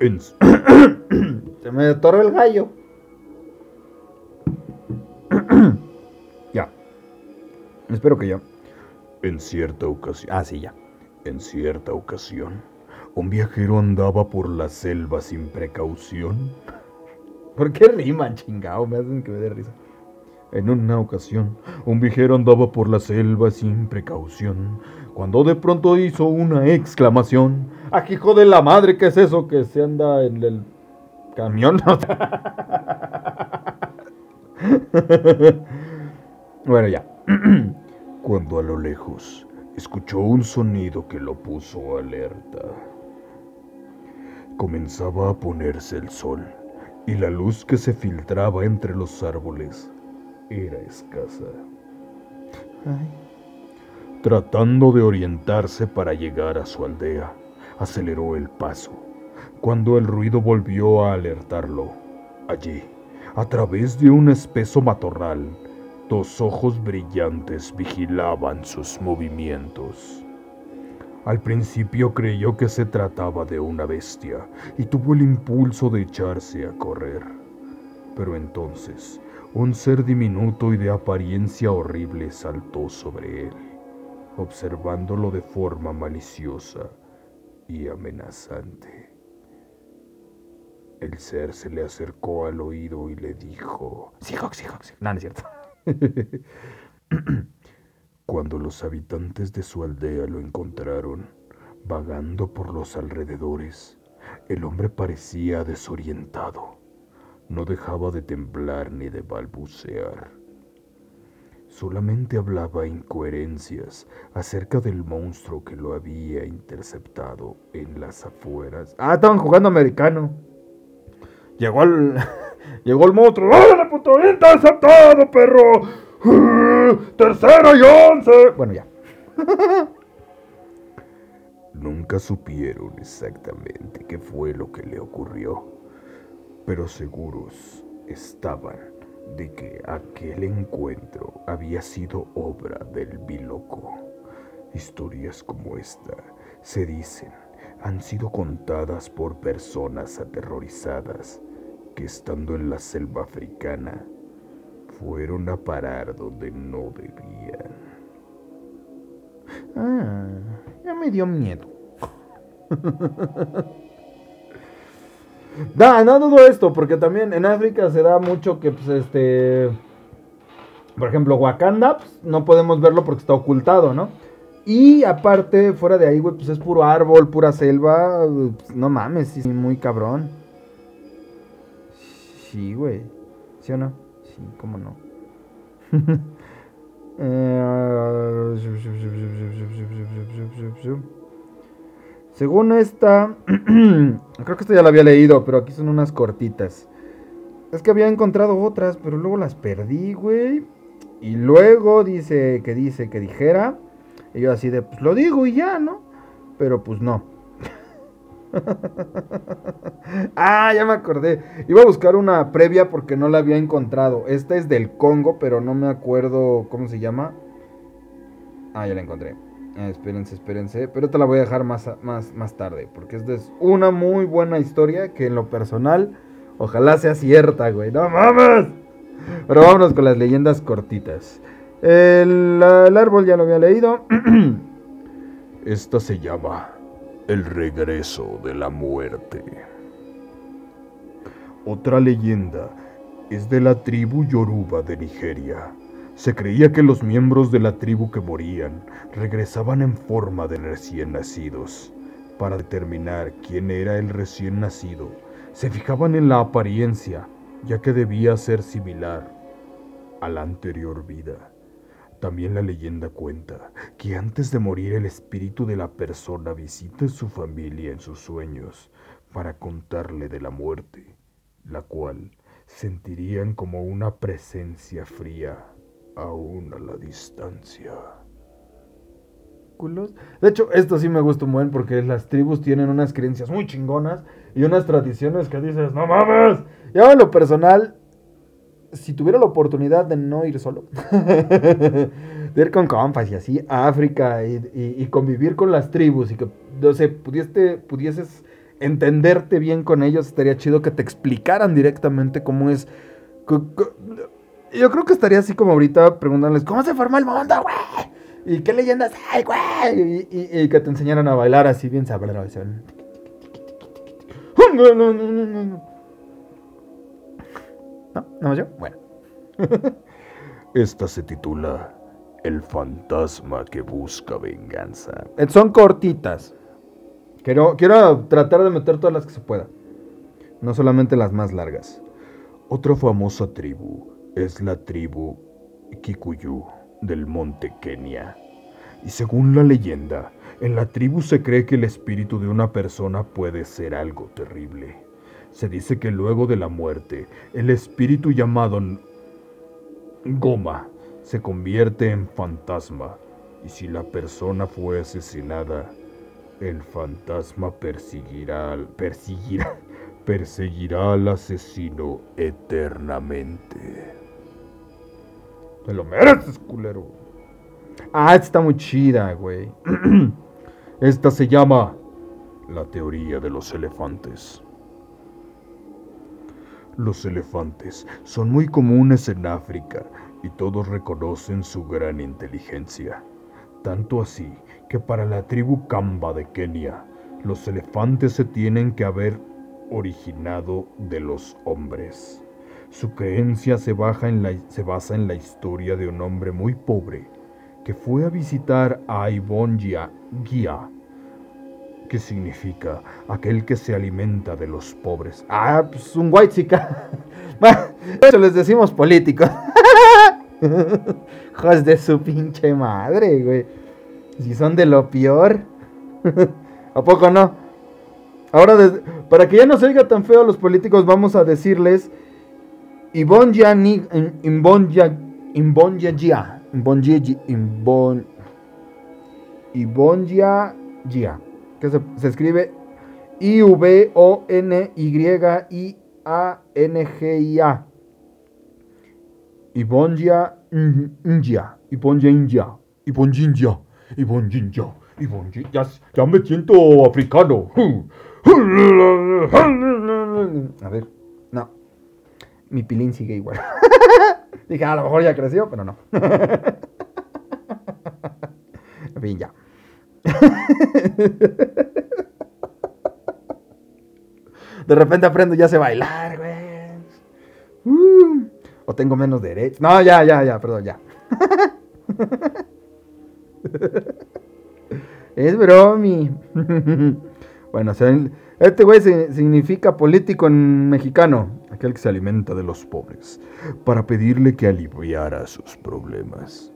[CLEARS THROAT] Se me atoró el gallo. Espero que ya. En cierta ocasión. Ah, sí, ya. En cierta ocasión, un viajero andaba por la selva sin precaución. ¿Por qué riman, chingao? Me hacen que me dé risa. En una ocasión, un viajero andaba por la selva sin precaución, cuando de pronto hizo una exclamación. ¡Ah, hijo de la madre! ¿Qué es eso que se anda en el camión? [LAUGHS] bueno, ya. [CLEARS THROAT] cuando a lo lejos escuchó un sonido que lo puso alerta. Comenzaba a ponerse el sol y la luz que se filtraba entre los árboles era escasa. Tratando de orientarse para llegar a su aldea, aceleró el paso. Cuando el ruido volvió a alertarlo, allí, a través de un espeso matorral, Dos ojos brillantes vigilaban sus movimientos. Al principio creyó que se trataba de una bestia y tuvo el impulso de echarse a correr. Pero entonces, un ser diminuto y de apariencia horrible saltó sobre él. observándolo de forma maliciosa y amenazante. El ser se le acercó al oído y le dijo, Seahawk, Seahawk, Seahawk. No, no es cierto. [LAUGHS] Cuando los habitantes de su aldea lo encontraron, vagando por los alrededores, el hombre parecía desorientado. No dejaba de temblar ni de balbucear. Solamente hablaba incoherencias acerca del monstruo que lo había interceptado en las afueras. Ah, estaban jugando americano. Llegó el. [LAUGHS] Llegó el monstruo. ¡Órale, puto! ¡Interceptado, perro! ¡Tercero y once! Bueno, ya. [LAUGHS] Nunca supieron exactamente qué fue lo que le ocurrió, pero seguros estaban de que aquel encuentro había sido obra del biloco. Historias como esta, se dicen, han sido contadas por personas aterrorizadas que estando en la selva africana fueron a parar donde no debían. Ah, ya me dio miedo. [LAUGHS] Da, no dudo esto, porque también en África se da mucho que, pues, este. Por ejemplo, Wakanda, pues, no podemos verlo porque está ocultado, ¿no? Y aparte, fuera de ahí, güey, pues es puro árbol, pura selva. pues, no mames, sí, muy cabrón. Sí, güey. ¿Sí o no? Sí, cómo no. [LAUGHS] Eh, Según esta, [CLEARS THROAT] creo que esto ya lo había leído, pero aquí son unas cortitas. Es que había encontrado otras, pero luego las perdí, güey. Y luego dice que dice que dijera. Y yo así de, pues lo digo y ya, ¿no? Pero pues no. [LAUGHS] ah, ya me acordé. Iba a buscar una previa porque no la había encontrado. Esta es del Congo, pero no me acuerdo cómo se llama. Ah, ya la encontré. Eh, espérense, espérense. Pero te la voy a dejar más, más, más tarde. Porque esta es una muy buena historia que en lo personal, ojalá sea cierta, güey. No mames. Pero vámonos con las leyendas cortitas. El, el árbol ya lo había leído. [CLEARS THROAT] Esta se llama El regreso de la muerte. Otra leyenda es de la tribu Yoruba de Nigeria. Se creía que los miembros de la tribu que morían regresaban en forma de recién nacidos. Para determinar quién era el recién nacido, se fijaban en la apariencia, ya que debía ser similar a la anterior vida. También la leyenda cuenta que antes de morir el espíritu de la persona visita a su familia en sus sueños para contarle de la muerte, la cual sentirían como una presencia fría aún a la distancia. De hecho, esto sí me gusta un buen porque las tribus tienen unas creencias muy chingonas y unas tradiciones que dices, no mames. Yo en lo personal, si tuviera la oportunidad de no ir solo, [LAUGHS] de ir con compas y así a África y, y- convivir con las tribus y que, no sé, pudieste, pudieses entenderte bien con ellos, estaría chido que te explicaran directamente cómo es. Yo creo que estaría así como ahorita preguntándoles, ¿cómo se forma el mundo, güey? ¿Y qué leyendas hay, güey? Y, que te enseñaran a bailar así bien sabroso. [LAUGHS] No, no, no, no, no, no. ¿No? ¿No más yo? Bueno. [LAUGHS] Esta se titula El fantasma que busca venganza. Eh, Son cortitas. Quiero, quiero tratar de meter todas las que se pueda. No solamente las más largas. Otra famosa tribu es la tribu Kikuyu del monte Kenia. Y según la leyenda, en la tribu se cree que el espíritu de una persona puede ser algo terrible. Se dice que luego de la muerte, el espíritu llamado Goma se convierte en fantasma. Y si la persona fue asesinada, el fantasma perseguirá, perseguirá, [LAUGHS] perseguirá al asesino eternamente. Te lo mereces, culero. Ah, está muy chida, güey. [CLEARS THROAT] Esta se llama la teoría de los elefantes. Los elefantes son muy comunes en África y todos reconocen su gran inteligencia. tanto así que para la tribu Kamba de Kenia, los elefantes se tienen que haber originado de los hombres. Su creencia se, basa en la historia de un hombre muy pobre que fue a visitar a Ibongia Gia, que significa aquel que se alimenta de los pobres. Ah, pues un white chica. [LAUGHS] Eso les decimos políticos. [LAUGHS] Hijos de su pinche madre, güey. Si son de lo peor. [LAUGHS] ¿A poco no? Ahora, para que ya no se oiga tan feo a los políticos, vamos a decirles Ibonja ni Imbonja Imbonja Gia. Imbonja Imbon Ibonja Gia. Que se, se escribe I V O N Y I A N G I A. Ibonja Inja. Ibonja Inja. Ibonjinja. Ibonjinja. Ibonjinja. Ya, ya me siento africano. [LAUGHS] A ver, no. Mi pilín sigue igual. [LAUGHS] Dije, a lo mejor ya creció, pero no. [LAUGHS] En fin, ya. De repente aprendo ya sé bailar, güey. Uh, o tengo menos derechos. No, ya, ya, ya, perdón, ya. [LAUGHS] es bromi. [LAUGHS] bueno, este güey significa político en mexicano, aquel que se alimenta de los pobres, para pedirle que aliviara sus problemas.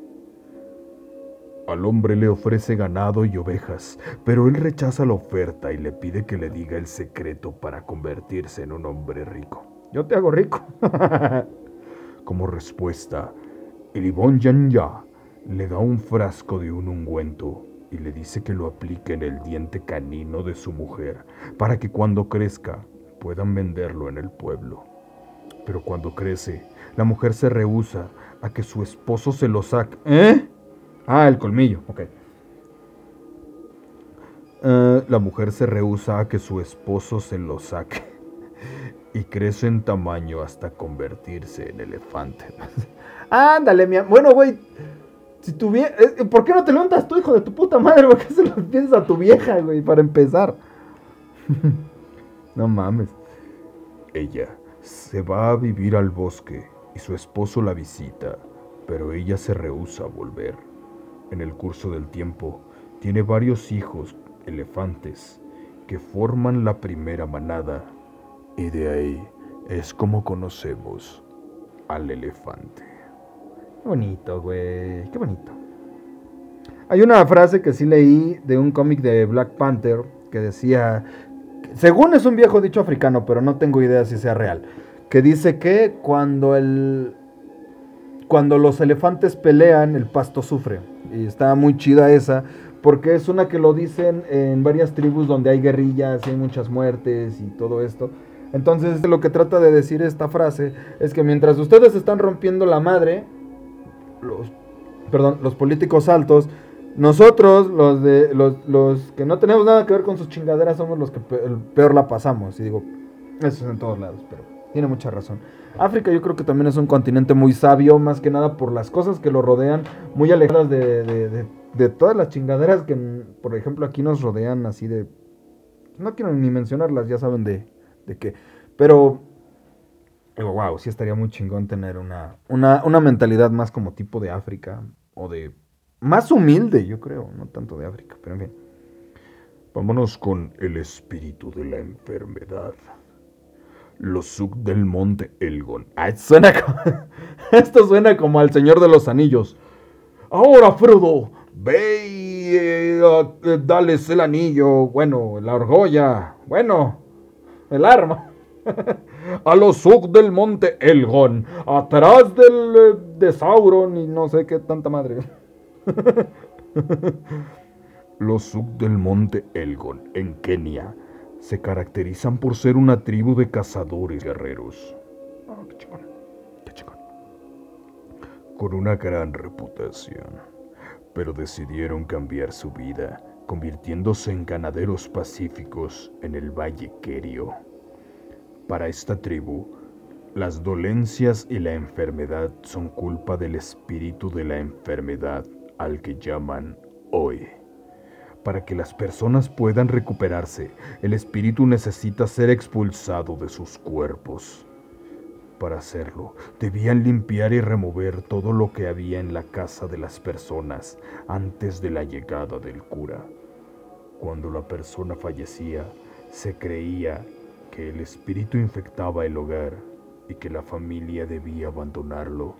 Al hombre le ofrece ganado y ovejas, pero él rechaza la oferta y le pide que le diga el secreto para convertirse en un hombre rico. Yo te hago rico. [LAUGHS] Como respuesta, el Ibon Ya le da un frasco de un ungüento y le dice que lo aplique en el diente canino de su mujer para que cuando crezca puedan venderlo en el pueblo. Pero cuando crece, la mujer se rehúsa a que su esposo se lo saque. ¿Eh? Ah, el colmillo, ok. Eh, la mujer se rehúsa a que su esposo se lo saque [LAUGHS] y crece en tamaño hasta convertirse en elefante. [LAUGHS] Ándale, mi Bueno, güey, si tu eh, eh, ¿Por qué no te levantas tú, hijo de tu puta madre? [LAUGHS] ¿Por qué se lo piensas a tu vieja, güey? Para empezar. no mames. Ella se va a vivir al bosque y su esposo la visita, pero ella se rehúsa a volver. En el curso del tiempo, tiene varios hijos elefantes que forman la primera manada y de ahí es como conocemos al elefante. Qué bonito, güey. Qué bonito. Hay una frase que sí leí de un cómic de Black Panther que decía, según es un viejo dicho africano, pero no tengo idea si sea real, que dice que cuando el cuando los elefantes pelean, el pasto sufre. Y está muy chida esa, porque es una que lo dicen en varias tribus donde hay guerrillas y hay muchas muertes y todo esto. Entonces lo que trata de decir esta frase es que mientras ustedes están rompiendo la madre, los, perdón, los políticos altos, nosotros, los, de, los, que no tenemos nada que ver con sus chingaderas, somos los que peor, la pasamos. Y digo, eso es en todos lados, pero tiene mucha razón. África yo creo que también es un continente muy sabio, más que nada por las cosas que lo rodean, muy alejadas de, de, todas las chingaderas que, por ejemplo, aquí nos rodean así de... No quiero ni mencionarlas, ya saben de, de qué. Pero digo, wow, sí estaría muy chingón tener una, una, mentalidad más como tipo de África o de más humilde, yo creo, no tanto de África, pero en fin. Vámonos con el espíritu de la enfermedad. Los Suk del monte Elgon. Suena [LAUGHS] esto suena como al Señor de los Anillos. Ahora, Frodo, ve y eh, dales el anillo, bueno, la argolla, bueno, el arma. [LAUGHS] a los sub del monte Elgon, atrás del eh, de Sauron y no sé qué tanta madre. [LAUGHS] los sub del monte Elgon, en Kenia, se caracterizan por ser una tribu de cazadores guerreros. Oh, qué chingón, qué chingón. Con una gran reputación, pero decidieron cambiar su vida, convirtiéndose en ganaderos pacíficos en el Valle Kerio. Para esta tribu, las dolencias y la enfermedad son culpa del espíritu de la enfermedad al que llaman hoy. Para que las personas puedan recuperarse, el espíritu necesita ser expulsado de sus cuerpos. Para hacerlo, debían limpiar y remover todo lo que había en la casa de las personas antes de la llegada del cura. Cuando la persona fallecía, se creía que el espíritu infectaba el hogar y que la familia debía abandonarlo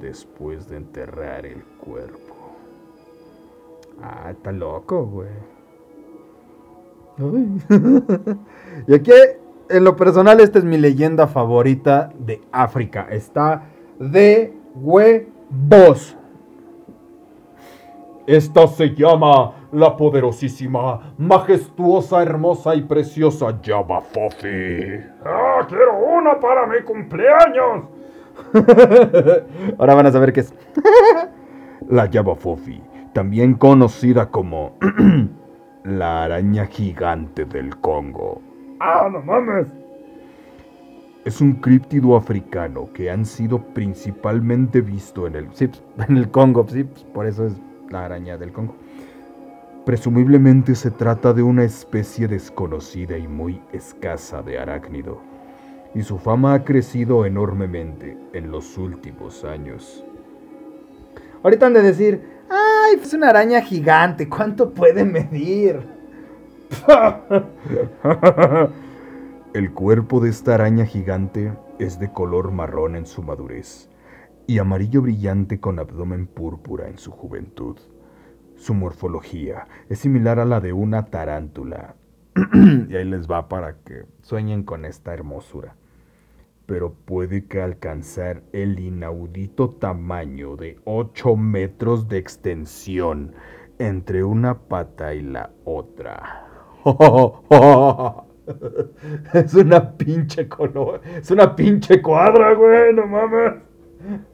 después de enterrar el cuerpo. Ah, está loco, güey. [LAUGHS] y aquí, en lo personal, esta es mi leyenda favorita de África. Está de huevos. Esta se llama la poderosísima, majestuosa, hermosa y preciosa Java Fofi. ¡Ah, quiero una para mi cumpleaños! [LAUGHS] Ahora van a saber qué es. [LAUGHS] la Java Fofi, también conocida como [CLEARS THROAT] la araña gigante del Congo. ¡Ah, no mames! Es un críptido africano que han sido principalmente visto en el, sí, [LAUGHS] en el Congo, sí, pues, por eso es la araña del Congo. Presumiblemente se trata de una especie desconocida y muy escasa de arácnido, y su fama ha crecido enormemente en los últimos años. Ahorita han de decir, ¡ay! Es una araña gigante, ¿cuánto puede medir? [LAUGHS] El cuerpo de esta araña gigante es de color marrón en su madurez y amarillo brillante con abdomen púrpura en su juventud. Su morfología es similar a la de una tarántula. [CLEARS THROAT] y ahí les va para que sueñen con esta hermosura. Pero puede que alcanzar el inaudito tamaño de 8 metros de extensión entre una pata y la otra. [LAUGHS] es una pinche color. Es una pinche cuadra, güey, no mames.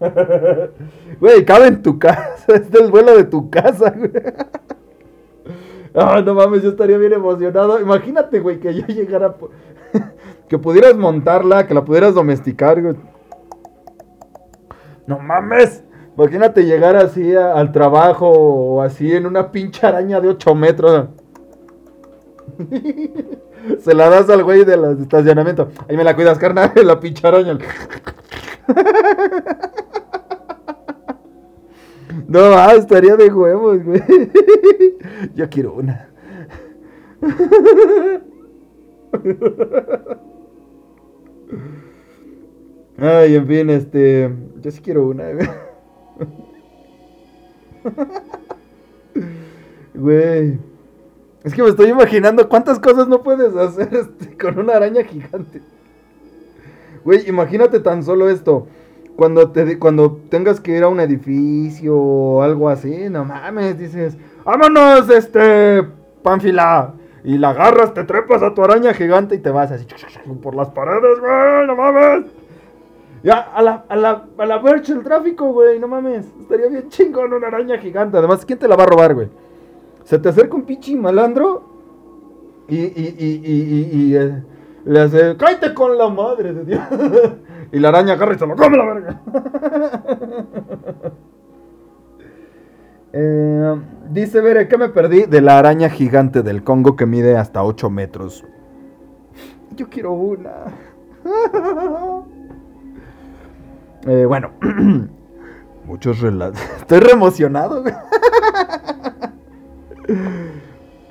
[LAUGHS] Güey, cabe en tu casa. [LAUGHS] Es del vuelo de tu casa, güey. Ah, no mames, yo estaría bien emocionado. Imagínate, güey, que yo llegara. Que pudieras montarla, que la pudieras domesticar, güey. No mames. Imagínate llegar así al trabajo o así en una pinche araña de 8 metros. [LAUGHS] Se la das al güey del estacionamiento. Ahí me la cuidas, carnal, [LAUGHS] la pinche araña. [LAUGHS] No, ah, estaría de huevos, güey. Yo quiero una. Ay, en fin, este. Yo sí quiero una, güey. Es que me estoy imaginando cuántas cosas no puedes hacer [LAUGHS] este, con una araña gigante. Güey, imagínate tan solo esto. Cuando, te, cuando tengas que ir a un edificio o algo así, no mames, dices, vámonos, este, panfila. Y la agarras, te trepas a tu araña gigante y te vas así por las paredes, güey, no mames. Ya, a la, a la, a la el tráfico, güey, no mames. Estaría bien chingón una araña gigante. Además, ¿quién te la va a robar, güey? Se te acerca un pinche malandro y, y, y, y, y eh, le hace, cállate con la madre de Dios. [LAUGHS] y la araña agarra y se lo come la verga. [LAUGHS] Eh, dice Bere, ¿qué me perdí? De la araña gigante del Congo que mide hasta 8 metros. Yo quiero una. [LAUGHS] eh, bueno, [CLEARS THROAT] muchos relatos. [LAUGHS] Estoy re emocionado. [LAUGHS]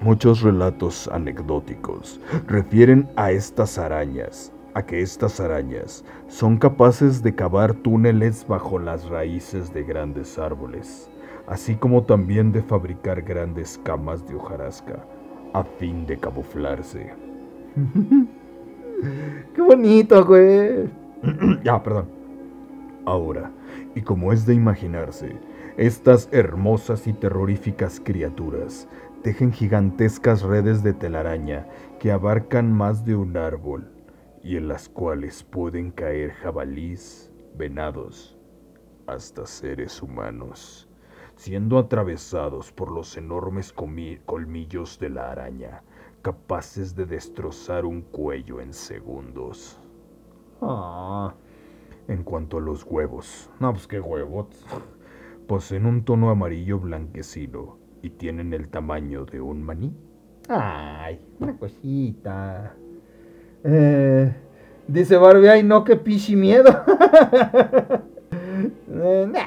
Muchos relatos anecdóticos refieren a estas arañas, a que estas arañas son capaces de cavar túneles bajo las raíces de grandes árboles, así como también de fabricar grandes camas de hojarasca a fin de camuflarse. [LAUGHS] Qué bonito, güey. ya, [CLEARS THROAT] perdón. Ahora, y como es de imaginarse, estas hermosas y terroríficas criaturas tejen gigantescas redes de telaraña que abarcan más de un árbol y en las cuales pueden caer jabalís, venados, hasta seres humanos, siendo atravesados por los enormes colmillos de la araña, capaces de destrozar un cuello en segundos. Ah. En cuanto a los huevos, no, pues qué huevos. poseen un tono amarillo blanquecino y tienen el tamaño de un maní. Ay, una cosita. Eh, dice Barbie, ay no, que pichi miedo. [LAUGHS] Eh, nah,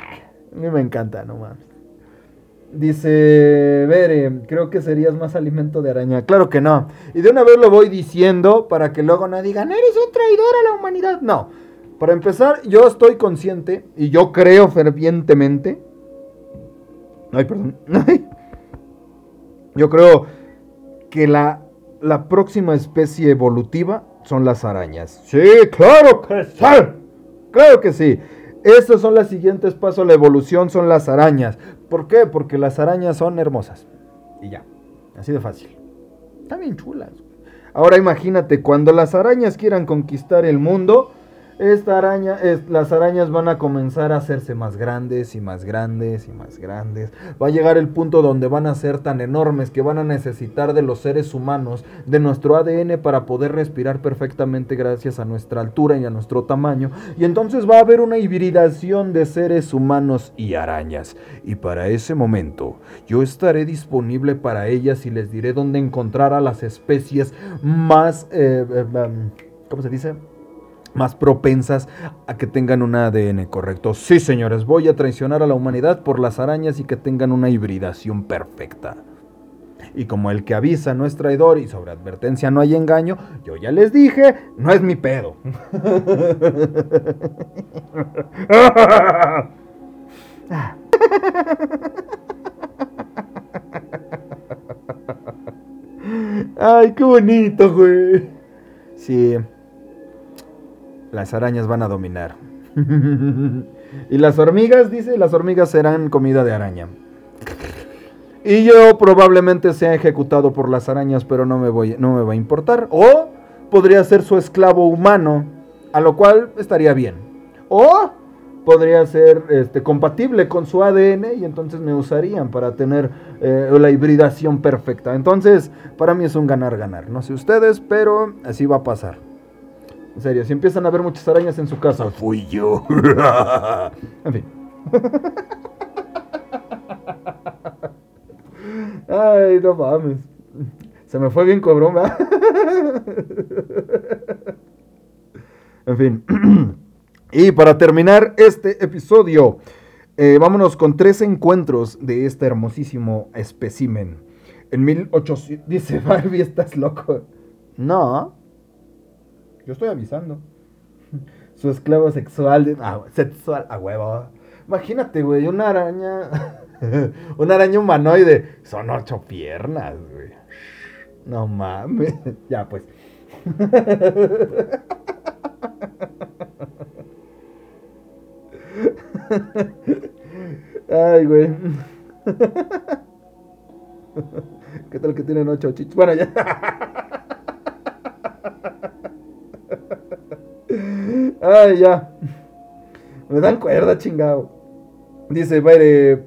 a mí me encanta, no mames. Dice, Bere, creo que serías más alimento de araña. Claro que no. Y de una vez lo voy diciendo para que luego no digan, eres un traidor a la humanidad. No. Para empezar, yo estoy consciente y yo creo fervientemente. Ay, perdón. [LAUGHS] Yo creo que la, la próxima especie evolutiva son las arañas. Sí, claro que sí. Claro que sí. Estos son los siguientes pasos, la evolución son las arañas. ¿Por qué? Porque las arañas son hermosas. Y ya, así de fácil. Están bien chulas. Ahora imagínate, cuando las arañas quieran conquistar el mundo, esta araña, es, las arañas van a comenzar a hacerse más grandes y más grandes y más grandes. Va a llegar el punto donde van a ser tan enormes que van a necesitar de los seres humanos, de nuestro ADN para poder respirar perfectamente gracias a nuestra altura y a nuestro tamaño. Y entonces va a haber una hibridación de seres humanos y arañas. Y para ese momento yo estaré disponible para ellas y les diré dónde encontrar a las especies más... Eh, eh, um, ¿Cómo se dice? Más propensas a que tengan un ADN correcto. Sí, señores, voy a traicionar a la humanidad por las arañas y que tengan una hibridación perfecta. Y como el que avisa no es traidor y sobre advertencia no hay engaño, yo ya les dije, no es mi pedo. [LAUGHS] Ay, qué bonito, güey. Sí, las arañas van a dominar. [LAUGHS] y las hormigas, dice, las hormigas serán comida de araña. Y yo probablemente sea ejecutado por las arañas, pero no me, voy, no me va a importar. O podría ser su esclavo humano, a lo cual estaría bien. O podría ser este, compatible con su ADN y entonces me usarían para tener eh, la hibridación perfecta. Entonces, para mí es un ganar-ganar. No sé ustedes, pero así va a pasar. En serio, si empiezan a ver muchas arañas en su casa. Fui yo. [LAUGHS] En fin. Ay, no mames. Se me fue bien cobrón, ¿verdad? En fin. Y para terminar este episodio, eh, vámonos con tres encuentros de este hermosísimo espécimen. En 1800... Dice Barbie, estás loco. No. Yo estoy avisando. [LAUGHS] Su esclavo sexual, de, ah, sexual, a huevo. Imagínate, güey, una araña, [LAUGHS] una araña humanoide. Son ocho piernas, güey. No mames. [LAUGHS] Ya, pues. Ay, güey. ¿Qué tal que tienen ocho chichos? Bueno, ya. Ay, ya. Me dan cuerda, chingado. Dice, Baire,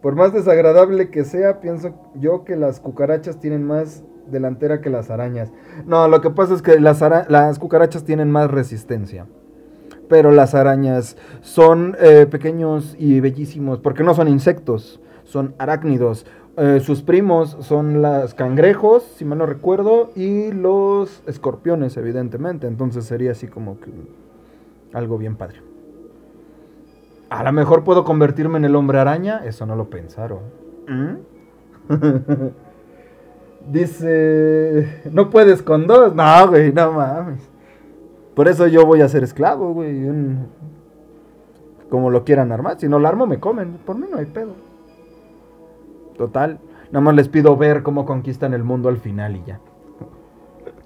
por más desagradable que sea, pienso yo que las cucarachas tienen más delantera que las arañas. No, lo que pasa es que las, las cucarachas tienen más resistencia. Pero las arañas son eh, pequeños y bellísimos, porque no son insectos, son arácnidos. Eh, sus primos son los cangrejos, si mal no recuerdo, y los escorpiones, evidentemente. Entonces sería así como que algo bien padre. A lo mejor puedo convertirme en el hombre araña, eso no lo pensaron. ¿Mm? [LAUGHS] Dice, no puedes con dos. No, güey, no mames. Por eso yo voy a ser esclavo, güey. Como lo quieran armar. Si no lo armo, me comen. Por mí no hay pedo. Total. Nada más les pido ver cómo conquistan el mundo al final y ya.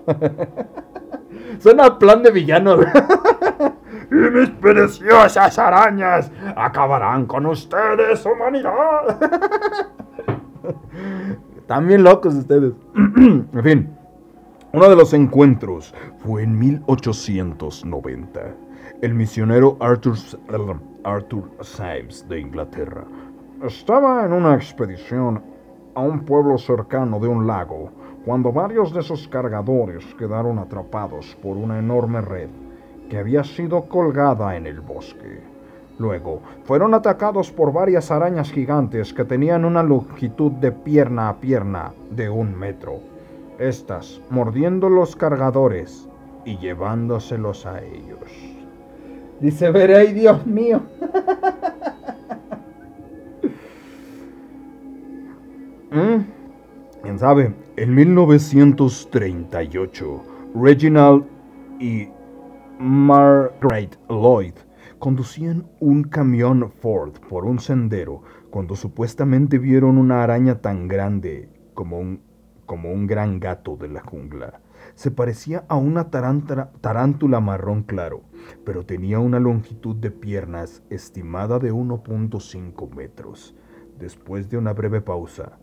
[LAUGHS] Suena plan de villano. [LAUGHS] y mis preciosas arañas acabarán con ustedes, humanidad. [LAUGHS] También locos ustedes. [CLEARS THROAT] en fin, uno de los encuentros fue en 1890. El misionero Arthur, Arthur Symes de Inglaterra estaba en una expedición a un pueblo cercano de un lago cuando varios de sus cargadores quedaron atrapados por una enorme red que había sido colgada en el bosque. Luego, fueron atacados por varias arañas gigantes que tenían una longitud de pierna a pierna de un metro. Estas mordiendo los cargadores y llevándoselos a ellos. Dice Verey, Dios mío. [LAUGHS] ¿Quién sabe? En 1938, Reginald y Margaret Lloyd conducían un camión Ford por un sendero cuando supuestamente vieron una araña tan grande como un, como un gran gato de la jungla. Se parecía a una tarántula marrón claro, pero tenía una longitud de piernas estimada de 1.5 metros. Después de una breve pausa,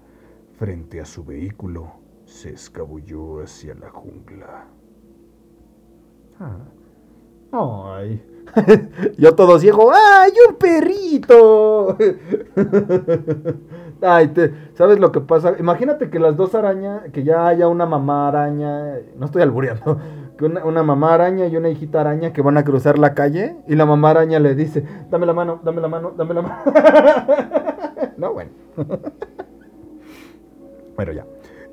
frente a su vehículo, se escabulló hacia la jungla. Ah. Ay. [LAUGHS] Yo todo ciego. ¡Ay, un perrito! [LAUGHS] Ay, ¿sabes lo que pasa? Imagínate que las dos arañas, que ya haya una mamá araña, no estoy albureando, [LAUGHS] que una, mamá araña y una hijita araña que van a cruzar la calle y la mamá araña le dice, dame la mano, dame la mano, dame la mano. no, bueno. Bueno, ya.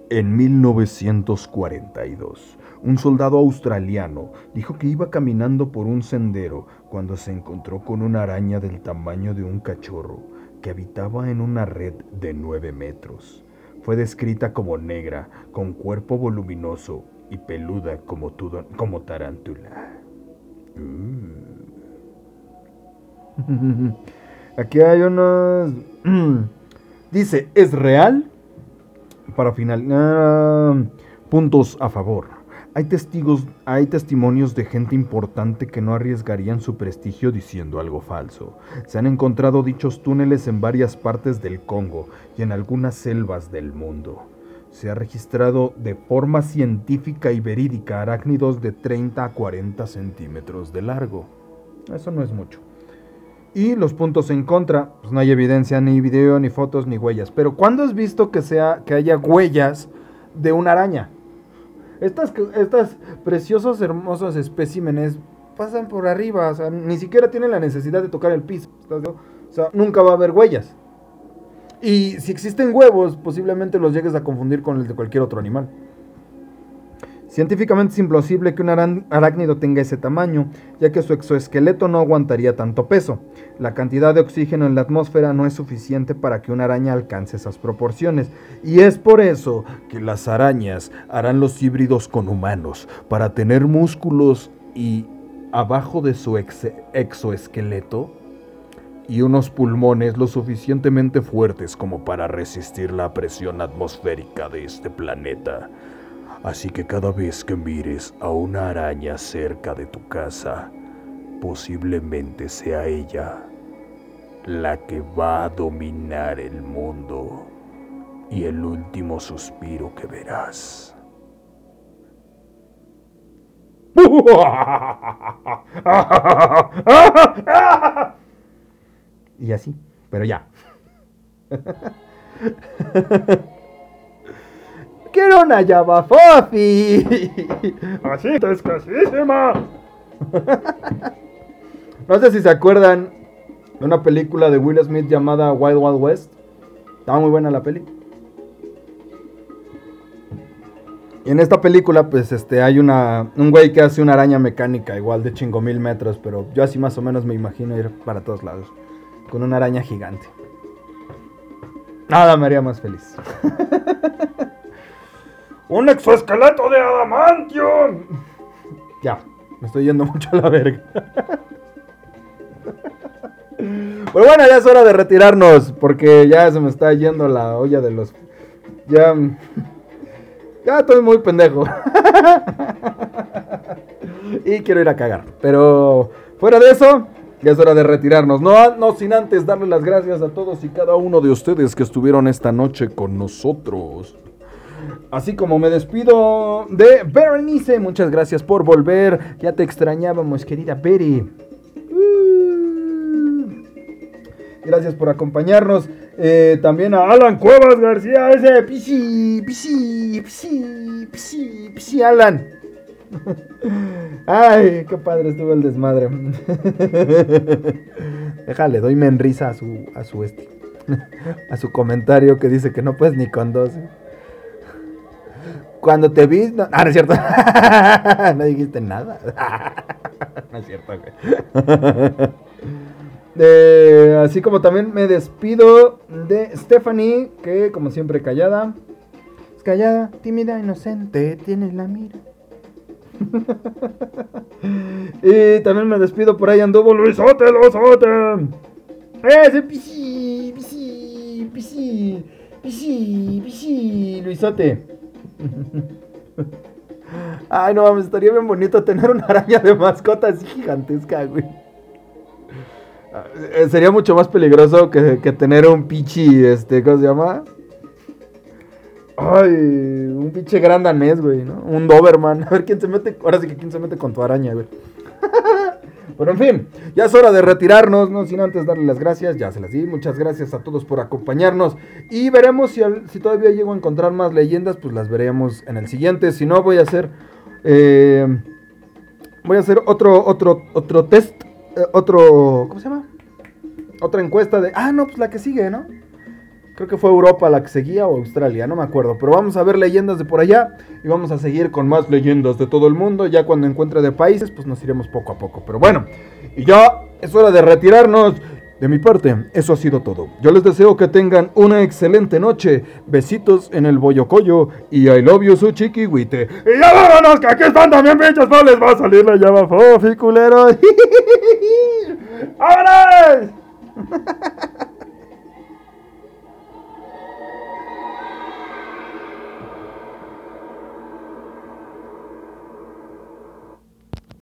En 1942, un soldado australiano dijo que iba caminando por un sendero cuando se encontró con una araña del tamaño de un cachorro que habitaba en una red de 9 metros. Fue descrita como negra, con cuerpo voluminoso y peluda como, como tarántula. [LAUGHS] Aquí hay unos... [CLEARS THROAT] Dice, ¿es real? Para final, ah, puntos a favor. Hay testigos, hay testimonios de gente importante que no arriesgarían su prestigio diciendo algo falso. Se han encontrado dichos túneles en varias partes del Congo y en algunas selvas del mundo. Se ha registrado de forma científica y verídica arácnidos de 30 a 40 centímetros de largo. Eso no es mucho. Y los puntos en contra, pues no hay evidencia, ni video, ni fotos, ni huellas. Pero ¿cuándo has visto que, sea, que haya huellas de una araña? Estas, estas preciosos, hermosos especímenes pasan por arriba, o sea, ni siquiera tienen la necesidad de tocar el piso. O sea, nunca va a haber huellas. Y si existen huevos, posiblemente los llegues a confundir con el de cualquier otro animal. Científicamente es imposible que un arácnido tenga ese tamaño, ya que su exoesqueleto no aguantaría tanto peso. La cantidad de oxígeno en la atmósfera no es suficiente para que una araña alcance esas proporciones, y es por eso que las arañas harán los híbridos con humanos, para tener músculos y abajo de su exoesqueleto y unos pulmones lo suficientemente fuertes como para resistir la presión atmosférica de este planeta. Así que cada vez que mires a una araña cerca de tu casa, posiblemente sea ella la que va a dominar el mundo y el último suspiro que verás. [LAUGHS] Y así, pero ya. [LAUGHS] quiero una llama Fofi. Así es casísima. [LAUGHS] no sé si se acuerdan de una película de Will Smith llamada Wild Wild West. Estaba muy buena la peli. Y en esta película, pues, este, hay una, un güey que hace una araña mecánica, igual de chingo mil metros, pero yo así más o menos me imagino ir para todos lados, con una araña gigante. Nada me haría más feliz. [LAUGHS] ¡Un exoesqueleto de adamantio! Ya, me estoy yendo [LAUGHS] mucho a la verga. Pero bueno, ya es hora de retirarnos, porque ya se me está yendo la olla de los... Ya... Ya estoy muy pendejo. [LAUGHS] y quiero ir a cagar. Pero fuera de eso, ya es hora de retirarnos. No, no sin antes darle las gracias a todos y cada uno de ustedes que estuvieron esta noche con nosotros. Así como me despido de Berenice, muchas gracias por volver. Ya te extrañábamos, querida Beri. Uh. Gracias por acompañarnos. Eh, también a Alan Cuevas García, ese pisi, pisi, pisi, pisi, pisi, Alan. [LAUGHS] Ay, qué padre estuvo el desmadre. [LAUGHS] Déjale, doy menrisa a su, a su este, [LAUGHS] a su comentario que dice que no puedes ni con dos. Cuando te vi, no, ah, no es cierto. [LAUGHS] no dijiste nada. [LAUGHS] no es cierto, güey. así como también me despido de Stephanie, que como siempre callada. Es callada, tímida, inocente, tienes la mira. [LAUGHS] y también me despido por ahí anduvo Luisote, Luisote. Ese pisi, pisi, pisi, pisi, pisi, Luisote. [LAUGHS] Ay, no mames, estaría bien bonito tener una araña de mascota así gigantesca, güey. Eh, sería mucho más peligroso que, que tener un pichi, este, ¿cómo se llama? Ay, un pinche gran danés, güey, ¿no? Un Doberman. [LAUGHS] A ver quién se mete. Ahora sí que quién se mete con tu araña, güey. [LAUGHS] Pero en fin, ya es hora de retirarnos, no sin antes darle las gracias, ya se las di, muchas gracias a todos por acompañarnos y veremos si, si todavía llego a encontrar más leyendas, pues las veremos en el siguiente, si no voy a hacer, eh, voy a hacer otro, otro, otro test, eh, otro, ¿cómo se llama? Otra encuesta de, ah, no, pues la que sigue, ¿no? Creo que fue Europa la que seguía o Australia, no me acuerdo. Pero vamos a ver leyendas de por allá y vamos a seguir con más leyendas de todo el mundo. Ya cuando encuentre de países, pues nos iremos poco a poco. Pero bueno, y ya es hora de retirarnos. De mi parte, eso ha sido todo. Yo les deseo que tengan una excelente noche. Besitos en el boyocoyo y I love you su chiquihuite. Y ya vámonos, que aquí están también pinches, no les va a salir la llama fofi, culero. [LAUGHS] ¡Vámonos! [LAUGHS]